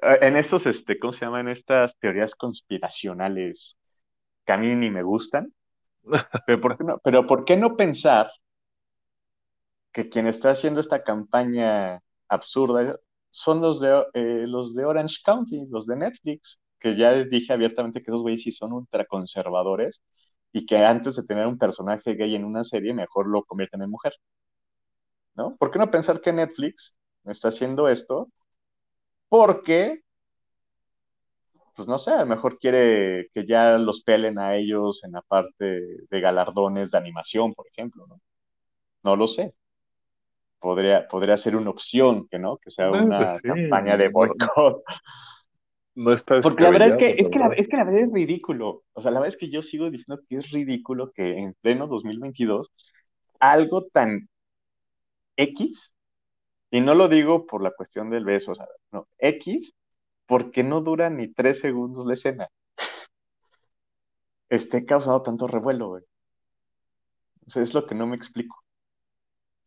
en estos, este, ¿cómo se llama? En estas teorías conspiracionales que a mí ni me gustan, pero ¿por qué no, pero ¿por qué no pensar que quien está haciendo esta campaña absurda son los de, eh, los de Orange County, los de Netflix, que ya dije abiertamente que esos güeyes sí son ultraconservadores y que antes de tener un personaje gay en una serie, mejor lo convierten en mujer. ¿No? ¿Por qué no pensar que Netflix está haciendo esto porque, pues no sé, a lo mejor quiere que ya los pelen a ellos en la parte de galardones de animación, por ejemplo, ¿no? No lo sé. Podría, podría ser una opción, que no, que sea una pues sí, campaña de boicot. No está Porque la verdad es que, descabellado, es que, la, ¿verdad? es que la verdad es ridículo. O sea, la verdad es que yo sigo diciendo que es ridículo que en pleno 2022 algo tan X, y no lo digo por la cuestión del beso, o sea, no, X, porque no dura ni tres segundos la escena, esté causando tanto revuelo, güey. O sea, es lo que no me explico.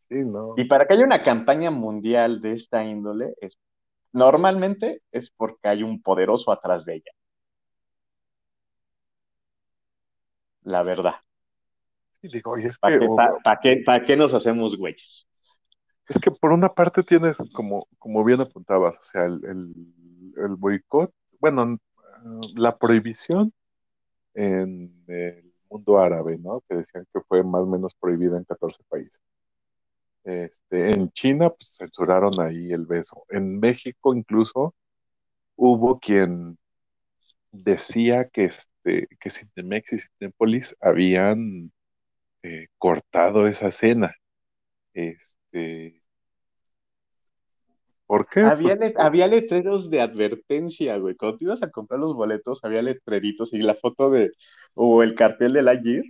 Sí, no. Y para que haya una campaña mundial de esta índole, es, normalmente es porque hay un poderoso atrás de ella. La verdad. Sí, digo, y es que, ¿Para qué, pa- pa' qué, pa' qué nos hacemos güeyes? es que por una parte tienes, como, como bien apuntabas, o sea, el, el, el boicot, bueno, eh, la prohibición en el mundo árabe, ¿no? Que decían que fue más o menos prohibida en 14 países. Este, en China, pues censuraron ahí el beso. En México, incluso, hubo quien decía que, este, que Cinemex y Cinépolis habían eh, cortado esa escena. Este, ¿por qué? Había, Pues, let- había letreros de advertencia, güey. Cuando te ibas a comprar los boletos, había letreritos y la foto de, o el cartel de Lightyear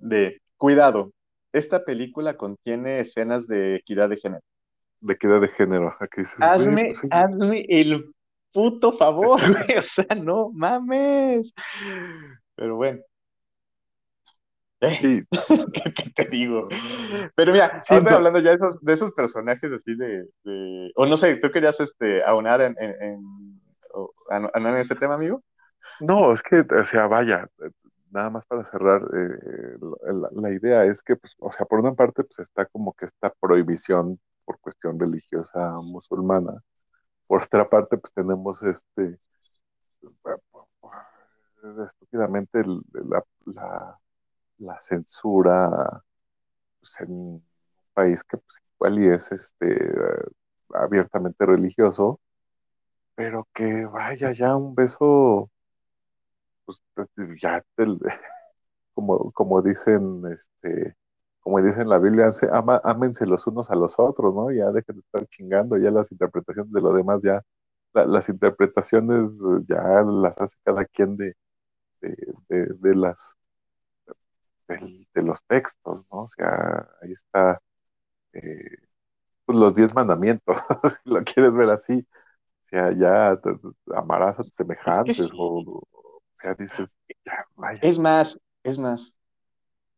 de, cuidado, esta película contiene escenas de equidad de género. de equidad de género. Aquí güey, Hazme, pues sí, hazme el puto favor, güey. O sea, no mames. Pero bueno. Eh, sí, ¿Qué, te digo? Pero mira, no. hablando ya de esos, de esos personajes así de, de- O no sé, ¿tú querías este, aunar en, en, en- ese tema, amigo? No, es que, o sea, vaya, eh, nada más para cerrar, eh, la, la idea es que, pues, o sea, por una parte, pues está como que esta prohibición por cuestión religiosa musulmana. Por otra parte, pues tenemos este, estúpidamente, el- la, la, la censura pues, en un país que, pues, igual y es este, abiertamente religioso, pero que vaya ya un beso, pues, ya como, como dicen, este, como dice en la Biblia, ama- los unos a los otros, ¿no? Ya dejen de estar chingando, ya las interpretaciones de lo demás, ya, la- las interpretaciones ya las hace cada quien de, de, de, de las, del- de, los textos, ¿no? O sea, ahí está, eh, pues los diez mandamientos, si lo quieres ver así, o sea, ya te- te- amarás a tus Es que semejantes, sí. o, o sea, dices, ya, vaya, Es más, es más.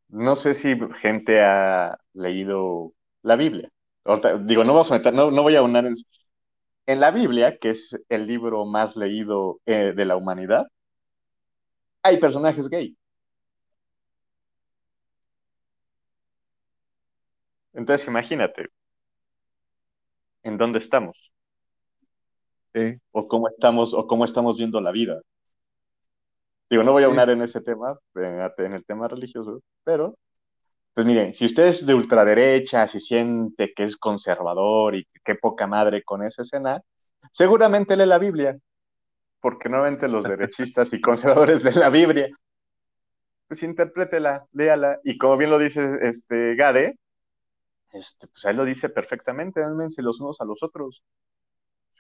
No sé si gente ha leído la Biblia. Ahorita, digo, no vamos a meter, no, no voy a unar en, en la Biblia, que es el libro más leído eh, de la humanidad, hay personajes gay. Entonces imagínate, ¿en dónde estamos? O cómo estamos, o cómo estamos viendo la vida. Digo, no voy a sí, unar en ese tema, en, el tema religioso, pero, pues miren, si usted es de ultraderecha, si siente que es conservador y qué poca madre con esa escena, seguramente lee la Biblia, porque nuevamente los derechistas y conservadores leen la Biblia. Pues interprétela, léala, y como bien lo dice este Gade, este, pues ahí lo dice perfectamente, ámense los unos a los otros.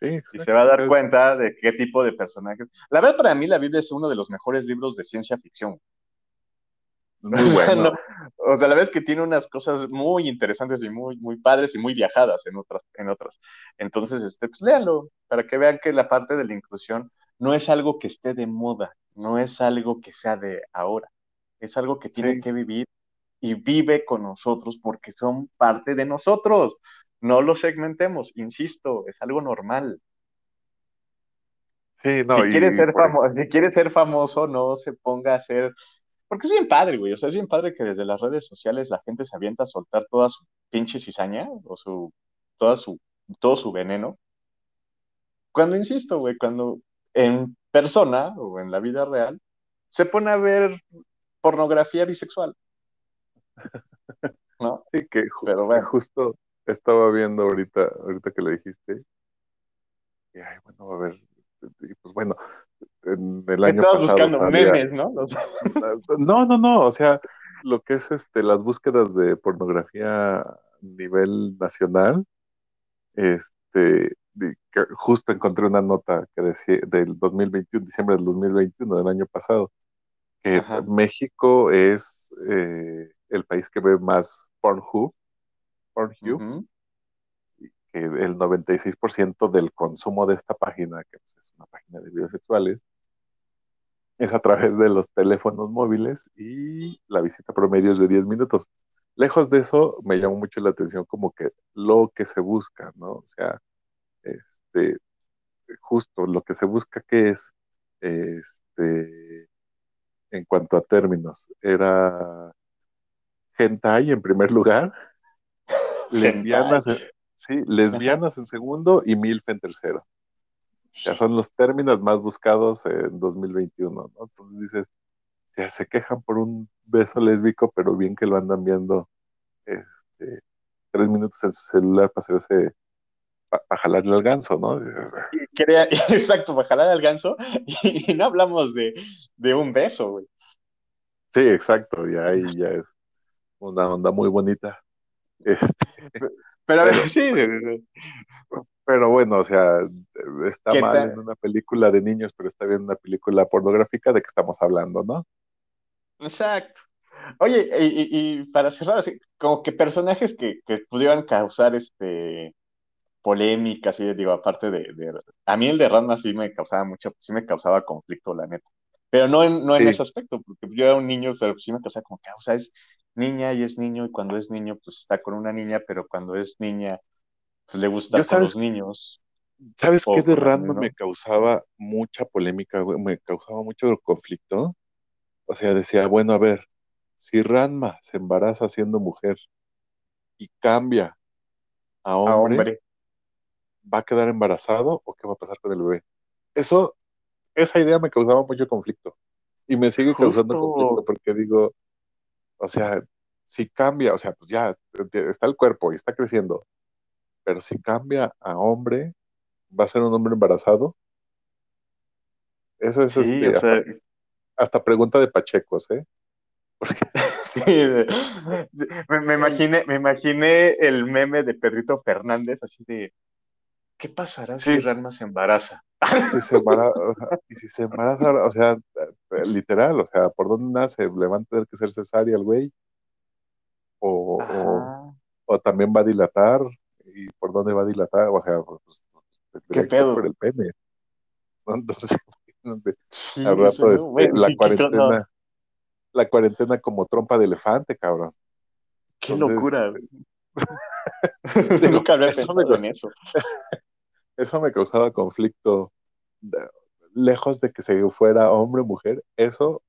sí, Y se va a dar cuenta de qué tipo de personajes. La verdad, para mí, la Biblia es uno de los mejores libros de ciencia ficción. Muy bueno. no- o sea, la verdad es que tiene unas cosas muy interesantes y muy, muy padres y muy viajadas en otras, en otras. Entonces, este, pues léanlo, para que vean que la parte de la inclusión no es algo que esté de moda, no es algo que sea de ahora, es algo que tiene Sí, que vivir y vive con nosotros porque son parte de nosotros. No lo segmentemos, insisto, es algo normal. sí, no, Si y, quiere y ser famoso, si quiere ser famoso, no se ponga a hacer, porque es bien padre, güey. O sea, es bien padre que desde las redes sociales la gente se avienta a soltar toda su pinche cizaña o su, toda su, todo su veneno. Cuando insisto, güey, cuando en persona o en la vida real se pone a ver pornografía bisexual, ¿no? sí, que, Pero bueno, justo estaba viendo ahorita, ahorita que lo dijiste, dije, ay, bueno, a ver, y pues bueno, en el año Estabas pasado buscando salía- memes, ¿no? Los- No, no, no, o sea, lo que es este, las búsquedas de pornografía a nivel nacional, este, justo encontré una nota que decía del 2021, diciembre del 2021, del año pasado, que Ajá. México es eh, el país que ve más Pornhub, Pornhub, Ujú. que el 96% del consumo de esta página, que pues, es una página de videos sexuales, es a través de los teléfonos móviles y la visita promedio es de 10 minutos. Lejos de eso, me llamó mucho la atención como que lo que se busca, ¿no? O sea, este, justo lo que se busca que es, este, en cuanto a términos, era hentai en primer lugar, lesbianas, en- sí, lesbianas en segundo y milf en tercero. Ya son los términos más buscados en 2021, ¿no? Entonces dices, ya se quejan por un beso lésbico, pero bien que lo andan viendo este, tres minutos en su celular para hacerse, para jalarle al ganso, ¿no? Quería- exacto, para jalar al ganso. Y no hablamos de, de un beso, güey. Sí, exacto, y ahí ya es una onda muy bonita. Este, Pero, Pero- sí, pero bueno, o sea, está ¿Qué mal tal? en una película de niños, pero está bien en una película pornográfica de que estamos hablando, ¿no? exacto. Oye, y, y- y para cerrar, así, como que personajes que, que pudieran causar este polémicas, y digo, aparte de, de- a mí el de Ranma sí me causaba mucho, sí me causaba conflicto, la neta. Pero no en, no en ese aspecto, porque yo era un niño, pero sí me causaba como que, o sea, es niña y es niño, y cuando es niño, pues está con una niña, pero cuando es niña, pues le gusta con los niños. ¿Sabes qué de ¿no? me causaba mucha polémica, güey? Me causaba mucho conflicto. O sea, decía, bueno, a ver, si Ranma se embaraza siendo mujer y cambia a hombre. ¿va a quedar embarazado o qué va a pasar con el bebé? Eso, esa idea me causaba mucho conflicto. Y me sigue causando Justo. conflicto porque digo, o sea, si cambia, o sea, pues ya está el cuerpo y está creciendo, pero si cambia a hombre, ¿va a ser un hombre embarazado? Eso es Sí, este, hasta, sea, hasta pregunta de Pachecos, ¿eh? sí, me, me imaginé, me imaginé el meme de Pedrito Fernández, así de, ¿qué pasará Sí. si Ranma se embaraza? Si se embaraza, y si se embaraza, o sea, eh, literal, o sea, ¿por dónde nace? ¿Le van a tener que ser cesárea al güey? O, o, Ajá. o también va a dilatar, ¿y por dónde va a dilatar? O sea, pues, tendría ¿Qué pedo? por el pene. Entonces, Sí, al rato ¿no? este, Bueno, la sí, no, cuarentena, la cuarentena como trompa de elefante, cabrón. qué entonces, locura. digo, Nunca había eso me pensado en eso. Eso me causaba conflicto. Lejos de que se fuera hombre o mujer, eso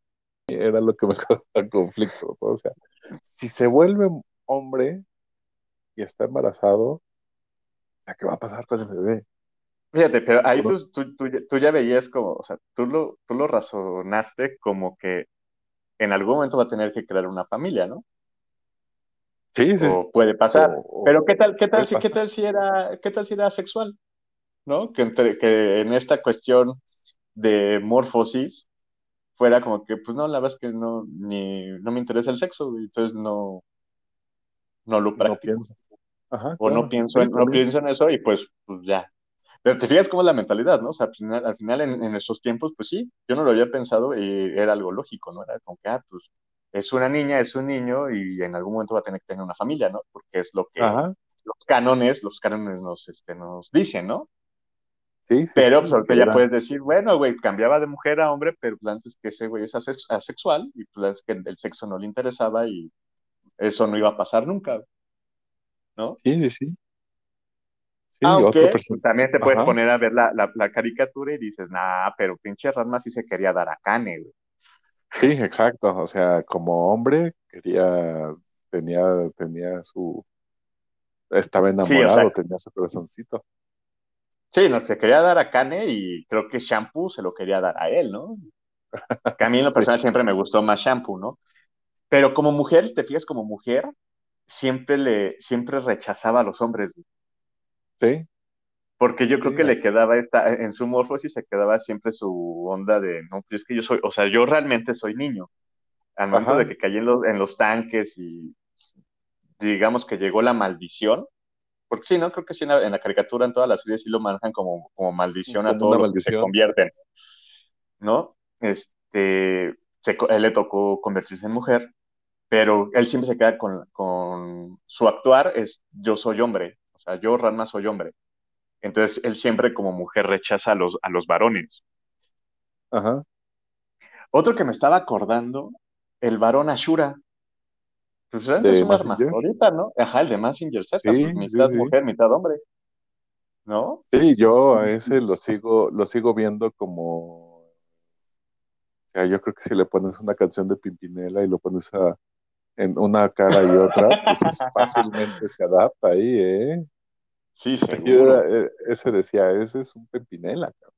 era lo que me causaba conflicto. ¿no? O sea, si se vuelve hombre y está embarazado, ¿qué va a pasar con el bebé? Fíjate, pero ahí tú, tú, tú, ya- tú ya veías como, o sea, tú lo, tú lo razonaste como que en algún momento va a tener que crear una familia, ¿no? Sí, sí. O puede pasar. O- o- Pero qué tal, qué tal si, qué tal si era, qué tal si era sexual, ¿no? Que, entre- que en esta cuestión de morfosis fuera como que, pues no, la verdad es que no, ni, no me interesa el sexo, entonces no, no lo practico. Ajá, O no pienso Sí, en, no pienso en eso y pues, pues ya. Pero te fijas cómo es la mentalidad, ¿no? O sea, al final, al final en, en estos tiempos, pues sí, yo no lo había pensado y era algo lógico, ¿no? Era como que, ah, pues es una niña, es un niño y en algún momento va a tener que tener una familia, ¿no? Porque es lo que Ajá, los cánones, los cánones nos, este, nos dicen, ¿no? Sí, sí. Pero pues ahorita ya puedes decir, bueno, güey, cambiaba de mujer a hombre, pero pues antes que ese güey es asex- asexual y pues es que el sexo no le interesaba y eso no iba a pasar nunca, ¿no? Sí, sí, sí. Sí, Aunque también te puedes Ajá. poner a ver la, la, la caricatura y dices, nah, pero pinche Ranma sí se quería dar a Kane, güey. Sí, exacto. O sea, como hombre, quería, tenía, tenía su, estaba enamorado, tenía su corazoncito. Sí, no, se quería dar a Kane y creo que Shampoo se lo quería dar a él, ¿no? Que a mí en lo Sí. personal siempre me gustó más Shampoo, ¿no? Pero como mujer, te fijas, como mujer, siempre le, siempre rechazaba a los hombres. Sí, porque yo creo Sí, que le quedaba esta, en su morfosis se quedaba siempre su onda de, no, pues es que yo soy, o sea, yo realmente soy niño. Al momento de que caí en los, en los tanques y digamos que llegó la maldición, porque sí, ¿no? Creo que sí en la, en la caricatura, en todas las series sí lo manejan como, como maldición a todos los que se convierten, ¿no? Este, se él le tocó convertirse en mujer, pero él siempre se queda con, con su actuar es yo soy hombre, o sea, yo Ranma soy hombre. Entonces él siempre como mujer rechaza a los, a los varones. Ajá, Otro que me estaba acordando, el varón Ashura, pues realmente es una Mazinger. hermafrodita, ¿no? Ajá, el de Mazinger Z, Sí, pues mitad sí. mujer, mitad hombre, ¿no? Sí, yo a ese lo sigo, lo sigo viendo como, o sea, yo creo que si le pones una canción de Pimpinela y lo pones a, en una cara y otra, pues es- fácilmente se adapta ahí, ¿eh? Sí, seguro. era- eh, ese decía, ese es un Pimpinela, cabrón.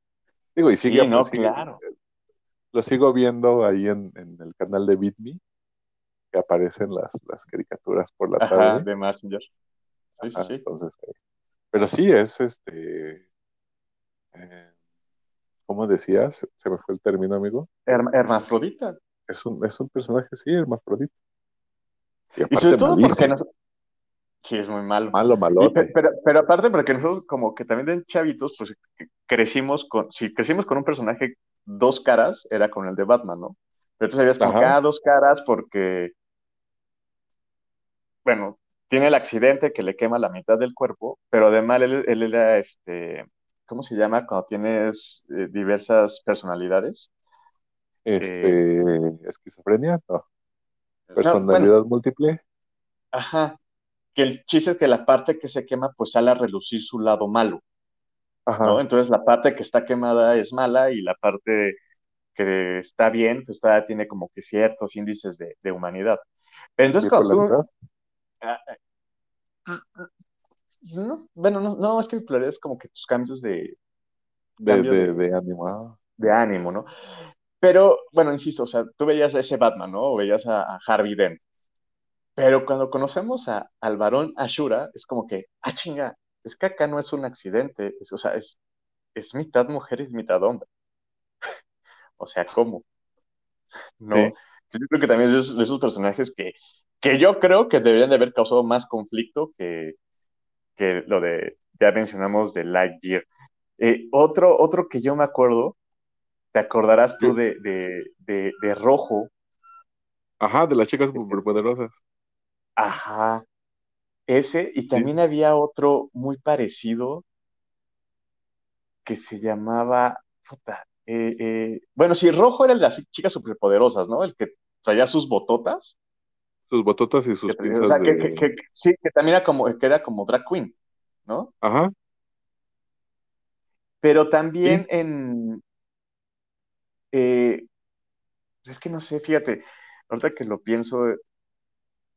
Digo, y sigue, Sí, no, sigue, claro. lo sigo viendo ahí en, en el canal de Beat Me, que aparecen las, las caricaturas por la Ajá, tarde. de Mazinger. Sí, sí, Ajá, sí. entonces, eh, pero sí es este, eh, ¿cómo decías? Se me fue el término, amigo. Herma- hermafrodita. Es un, es un personaje, sí, hermafrodita. Y Y sobre aparte todo porque nos... Sí, es muy malo. malo, malote. pero, pero aparte porque nosotros como que también de chavitos, pues crecimos con, si crecimos con un personaje dos caras, era con el de Batman, ¿no? Pero tú sabías como que, Ajá, ah, dos caras porque, bueno, tiene el accidente que le quema la mitad del cuerpo, pero además él, él era, este, ¿cómo se llama? Cuando tienes eh, diversas personalidades. Eh, este, esquizofrenia, no, no, bueno, personalidad múltiple, ajá, que el chiste es que la parte que se quema, pues sale a relucir su lado malo, ¿no? ajá, Entonces la parte que está quemada es mala y la parte que está bien, pues todavía tiene como que ciertos índices de, de humanidad. Entonces cuando tú, no, bueno, no, no, es que bipolaridad es como que tus cambios de, de, de, de, de ánimo, ah, de ánimo, ¿no? Pero, bueno, insisto, o sea, tú veías a ese Batman, ¿no? O veías a, a Harvey Dent. Pero cuando conocemos a, al varón Ashura, es como que, ah, chinga, es que acá no es un accidente, es, o sea, es, es mitad mujer y es mitad hombre. O sea, ¿cómo? sí, ¿No? Yo creo que también es de esos personajes que, que yo creo que deberían de haber causado más conflicto que, que lo de, ya mencionamos, de Lightyear. Eh, otro, otro que yo me acuerdo, te acordarás tú de, de, de, de Rojo, ajá, de las chicas superpoderosas, ajá, ese, y sí, también había otro muy parecido que se llamaba, puta, eh, eh, bueno, sí, Rojo era el de las chicas superpoderosas, ¿no? El que traía sus bototas, sus bototas y que sus o pinzas sea, que, que, de, que- sí, que también era como, que era como drag queen, ¿no? ajá, Pero sí, también en, eh, pues es que no sé, fíjate, ahorita que lo pienso,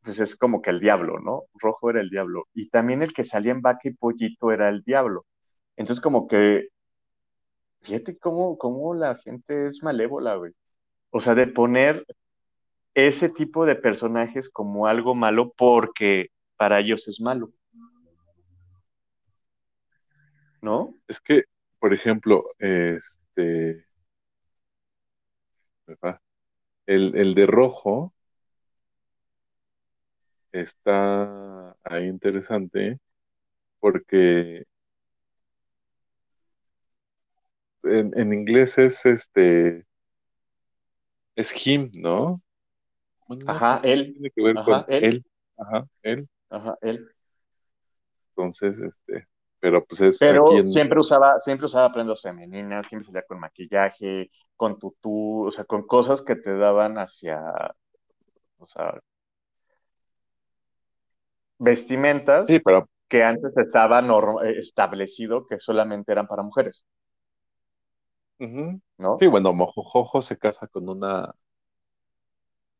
pues es como que el diablo, ¿no? Rojo era el diablo. Y también el que salía en vaca y pollito era el diablo. Entonces como que, fíjate cómo, cómo la gente es malévola, güey. O sea, de poner ese tipo de personajes como algo malo porque para ellos es malo, ¿no? es que, por ejemplo, este, el, el de rojo está ahí interesante porque en, en inglés es este, es him, ¿no? Bueno, Ajá, pues sí él, tiene que ver ajá, con él, él, ajá, él, ajá, él. entonces, este, pero pues es Pero en, siempre usaba, siempre usaba prendas femeninas, siempre salía con maquillaje, con tutú, o sea, con cosas que te daban hacia, o sea, sí, vestimentas pero, que antes estaba eh, establecido que solamente eran para mujeres. Sí, ¿no? bueno, Mojojojo se casa con una,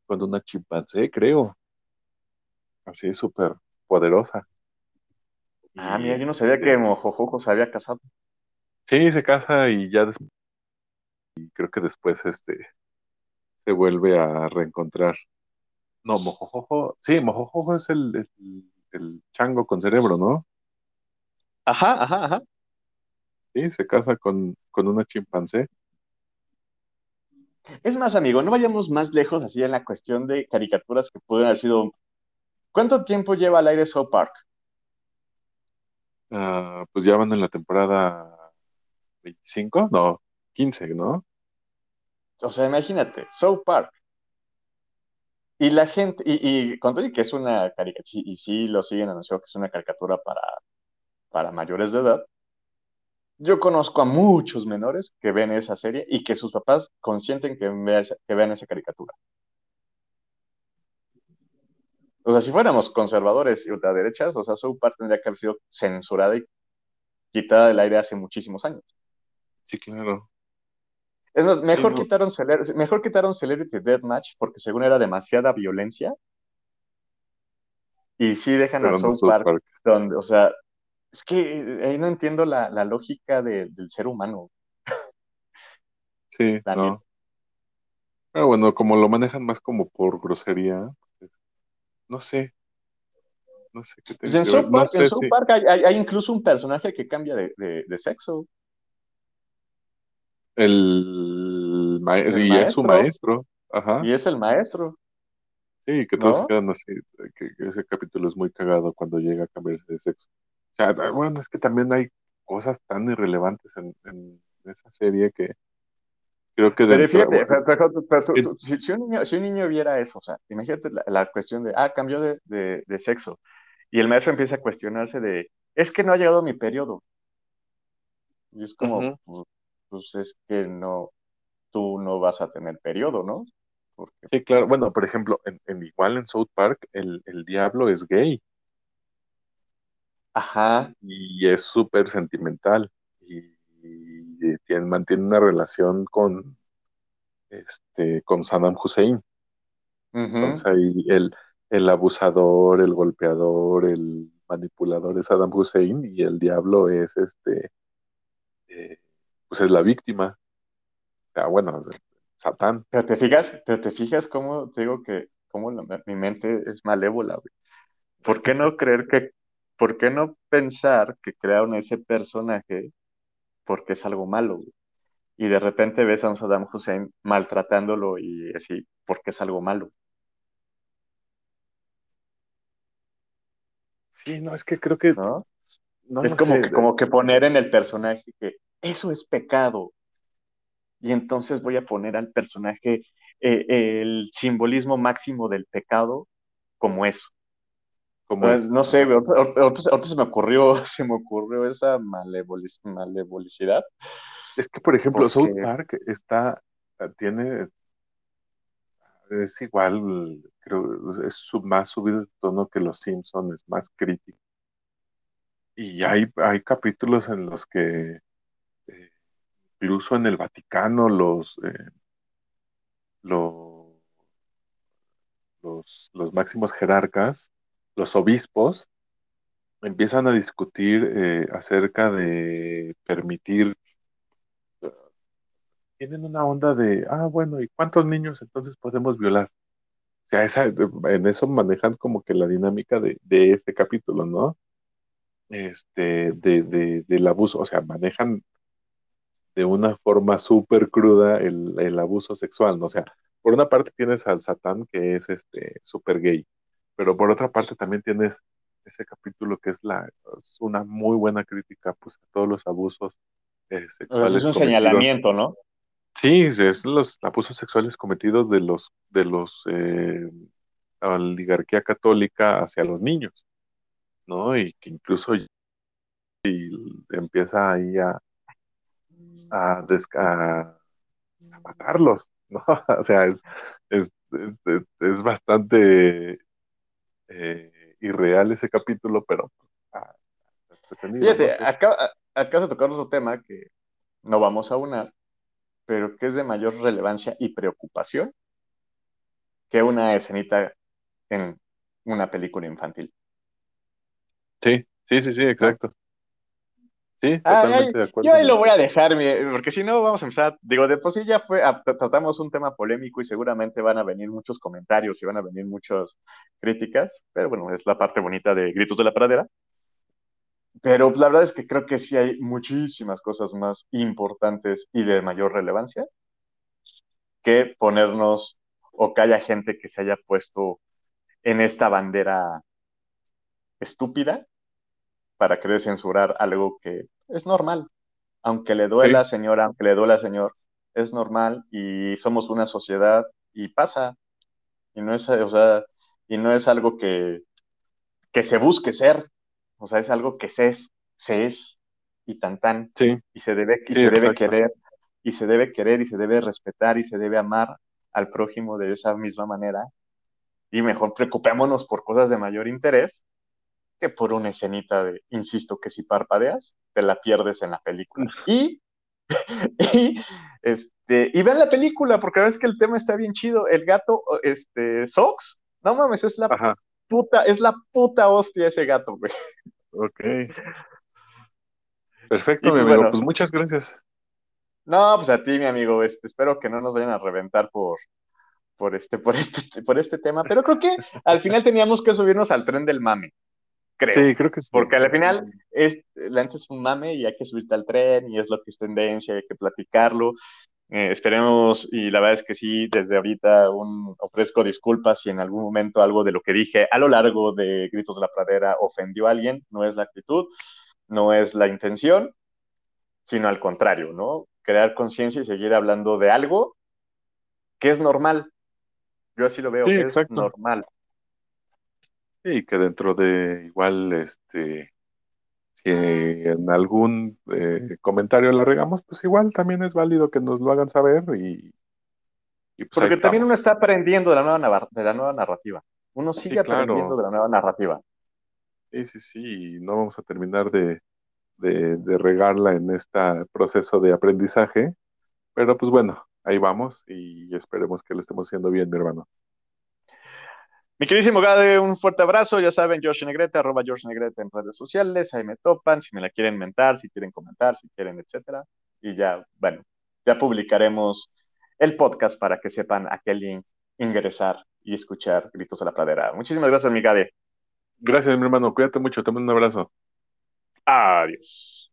con una chimpancé, creo, así súper poderosa. Ah, Y mira, yo no sabía que Mojojojo se había casado. sí, se casa y ya después, creo que después este, se vuelve a reencontrar. No, Mojojojo, sí, Mojojojo es el, el, el chango con cerebro, ¿no? Ajá, ajá, ajá. Sí, se casa con, con una chimpancé. Es más, amigo, no vayamos más lejos así en la cuestión de caricaturas que pueden haber sido. ¿Cuánto tiempo lleva al aire South Park? Ah, pues ya van en la temporada 25, no, 15, ¿no? O sea, imagínate, South Park. Y la gente, y, y cuando que es una caricatura, y sí lo siguen anunciando que es una caricatura para, para mayores de edad, yo conozco a muchos menores que ven esa serie y que sus papás consienten que, que vean esa caricatura. O sea, si fuéramos conservadores y ultraderechas, o sea, South Park tendría que haber sido censurada y quitada del aire hace muchísimos años. Sí, claro. Es más, mejor, quitaron, mejor quitaron Celebrity Deathmatch porque según era demasiada violencia. Y sí dejan a South, Park, donde, o sea, es que ahí no entiendo la, lógica del ser humano. Sí, no. Pero bueno, como lo manejan más como por grosería, pues, no sé. No sé qué te pues en South Park, hay, incluso un personaje que cambia de sexo. El, y es su maestro. Ajá. Y es el maestro. Sí, que todos quedan así, que, ese capítulo es muy cagado cuando llega a cambiarse de sexo. O sea, bueno, es que también hay cosas tan irrelevantes en, esa serie que creo que... Pero fíjate, si, un niño, si un niño viera eso, o sea, imagínate la, cuestión de, ah, cambió de, de, sexo, y el maestro empieza a cuestionarse de, es que no ha llegado mi periodo. Y es como, pues es que no, tú no vas a tener periodo, ¿no? sí, claro. Bueno, por ejemplo, en, igual en South Park, el, diablo es gay. Ajá. Y es súper sentimental. Y, mantiene una relación con, este, con Saddam Hussein. Entonces ahí el, el abusador, el golpeador, el manipulador es Saddam Hussein y el diablo es este eh, pues es la víctima. O sea, bueno, Satán. Pero te fijas, pero te fijas cómo te digo que cómo mi mente es malévola, ¿Por qué no creer que, por qué no pensar que crearon ese personaje porque es algo malo, Y de repente ves a un Saddam Hussein maltratándolo y así, porque es algo malo. Sí, no, es que creo que. ¿No? es como, que, como que poner en el personaje que eso es pecado. Y entonces voy a poner al personaje eh, el simbolismo máximo del pecado como eso. Como es. No sé, ahorita, se me ocurrió, se me ocurrió esa malevolicidad. Es que, por ejemplo, South Park está, tiene, es igual, creo, es más subido de tono que Los Simpsons, es más crítico. Y hay, hay capítulos en los que incluso en el Vaticano los, eh, los, los, máximos jerarcas, los obispos, empiezan a discutir eh, acerca de permitir, tienen una onda de, ah, bueno, ¿y cuántos niños entonces podemos violar? O sea, esa, en eso manejan como que la dinámica de, este capítulo, ¿no? Este, de, de, del abuso, o sea, manejan de una forma súper cruda el, abuso sexual, ¿no? O sea, por una parte tienes al Satán que es este súper gay, pero por otra parte también tienes ese capítulo que es la una muy buena crítica pues a todos los abusos eh, sexuales. es un señalamiento, ¿no? Sí, es los abusos sexuales cometidos de los de los eh, oligarquía católica hacia los niños, ¿no? Y que incluso y empieza ahí a, a, matarlos, ¿no? O sea, es, es, es, bastante eh, irreal ese capítulo, pero... Ah, Fíjate, acá, acá se tocar otro tema que no vamos a unar, pero que es de mayor relevancia y preocupación que una escenita en una película infantil. Sí, sí, sí, sí, exacto. Sí, totalmente de acuerdo. Yo ahí lo voy a dejar, porque si no vamos a empezar, digo, de por sí ya fue, tratamos un tema polémico y seguramente van a venir muchos comentarios y van a venir muchas críticas, pero bueno, es la parte bonita de Gritos de la Pradera. pero la verdad es que creo que sí hay muchísimas cosas más importantes y de mayor relevancia que ponernos o que haya gente que se haya puesto en esta bandera estúpida para querer censurar algo que es normal. Aunque le duela, señora, aunque le duela, señor, es normal y somos una sociedad y pasa. Y no es, o sea, y no es algo que, que se busque ser, o sea, es algo que se es, se es y tan tan. Y se debe, y se debe querer, y se debe querer, y se debe respetar, y se debe amar al prójimo de esa misma manera. Y mejor preocupémonos por cosas de mayor interés que por una escenita de, insisto, que si parpadeas, te la pierdes en la película. Y, y, este, y vean la película, porque la verdad es que el tema está bien chido. El gato, este, Sox, no mames, es la puta, es la puta hostia ese gato, güey. Ok. Perfecto, mi pues, amigo. pues muchas gracias. No, pues a ti, mi amigo. Este, espero que no nos vayan a reventar por, por este, por este, por este tema. Pero creo que al final teníamos que subirnos al tren del mame. Creo. Sí, creo que sí. Porque al final es, la es un mame y hay que subirte al tren y es lo que es tendencia, hay que platicarlo. Eh, esperemos, y la verdad es que sí, desde ahorita un, ofrezco disculpas si en algún momento algo de lo que dije a lo largo de Gritos de la Pradera ofendió a alguien, no es la actitud, no es la intención, sino al contrario, ¿no? Crear conciencia y seguir hablando de algo que es normal. Yo así lo veo, que es normal. Sí, que dentro de igual, este, si en algún eh, comentario la regamos, pues igual también es válido que nos lo hagan saber y... pues Porque también uno está aprendiendo de la nueva, de la nueva narrativa. Uno sigue aprendiendo de la nueva narrativa. Sí, sí, sí, no vamos a terminar de, de, regarla en este proceso de aprendizaje, pero pues bueno, ahí vamos y esperemos que lo estemos haciendo bien, mi hermano. Mi queridísimo Gade, un fuerte abrazo. Ya saben, George Negrete, arroba George Negrete en redes sociales. Ahí me topan. Si me la quieren mentar, si quieren comentar, si quieren, etcétera. Y ya, bueno, ya publicaremos el podcast para que sepan a qué link ingresar y escuchar Gritos a la Pradera. Muchísimas gracias, mi Gade. Gracias, mi hermano. Cuídate mucho. Te mando un abrazo. Adiós.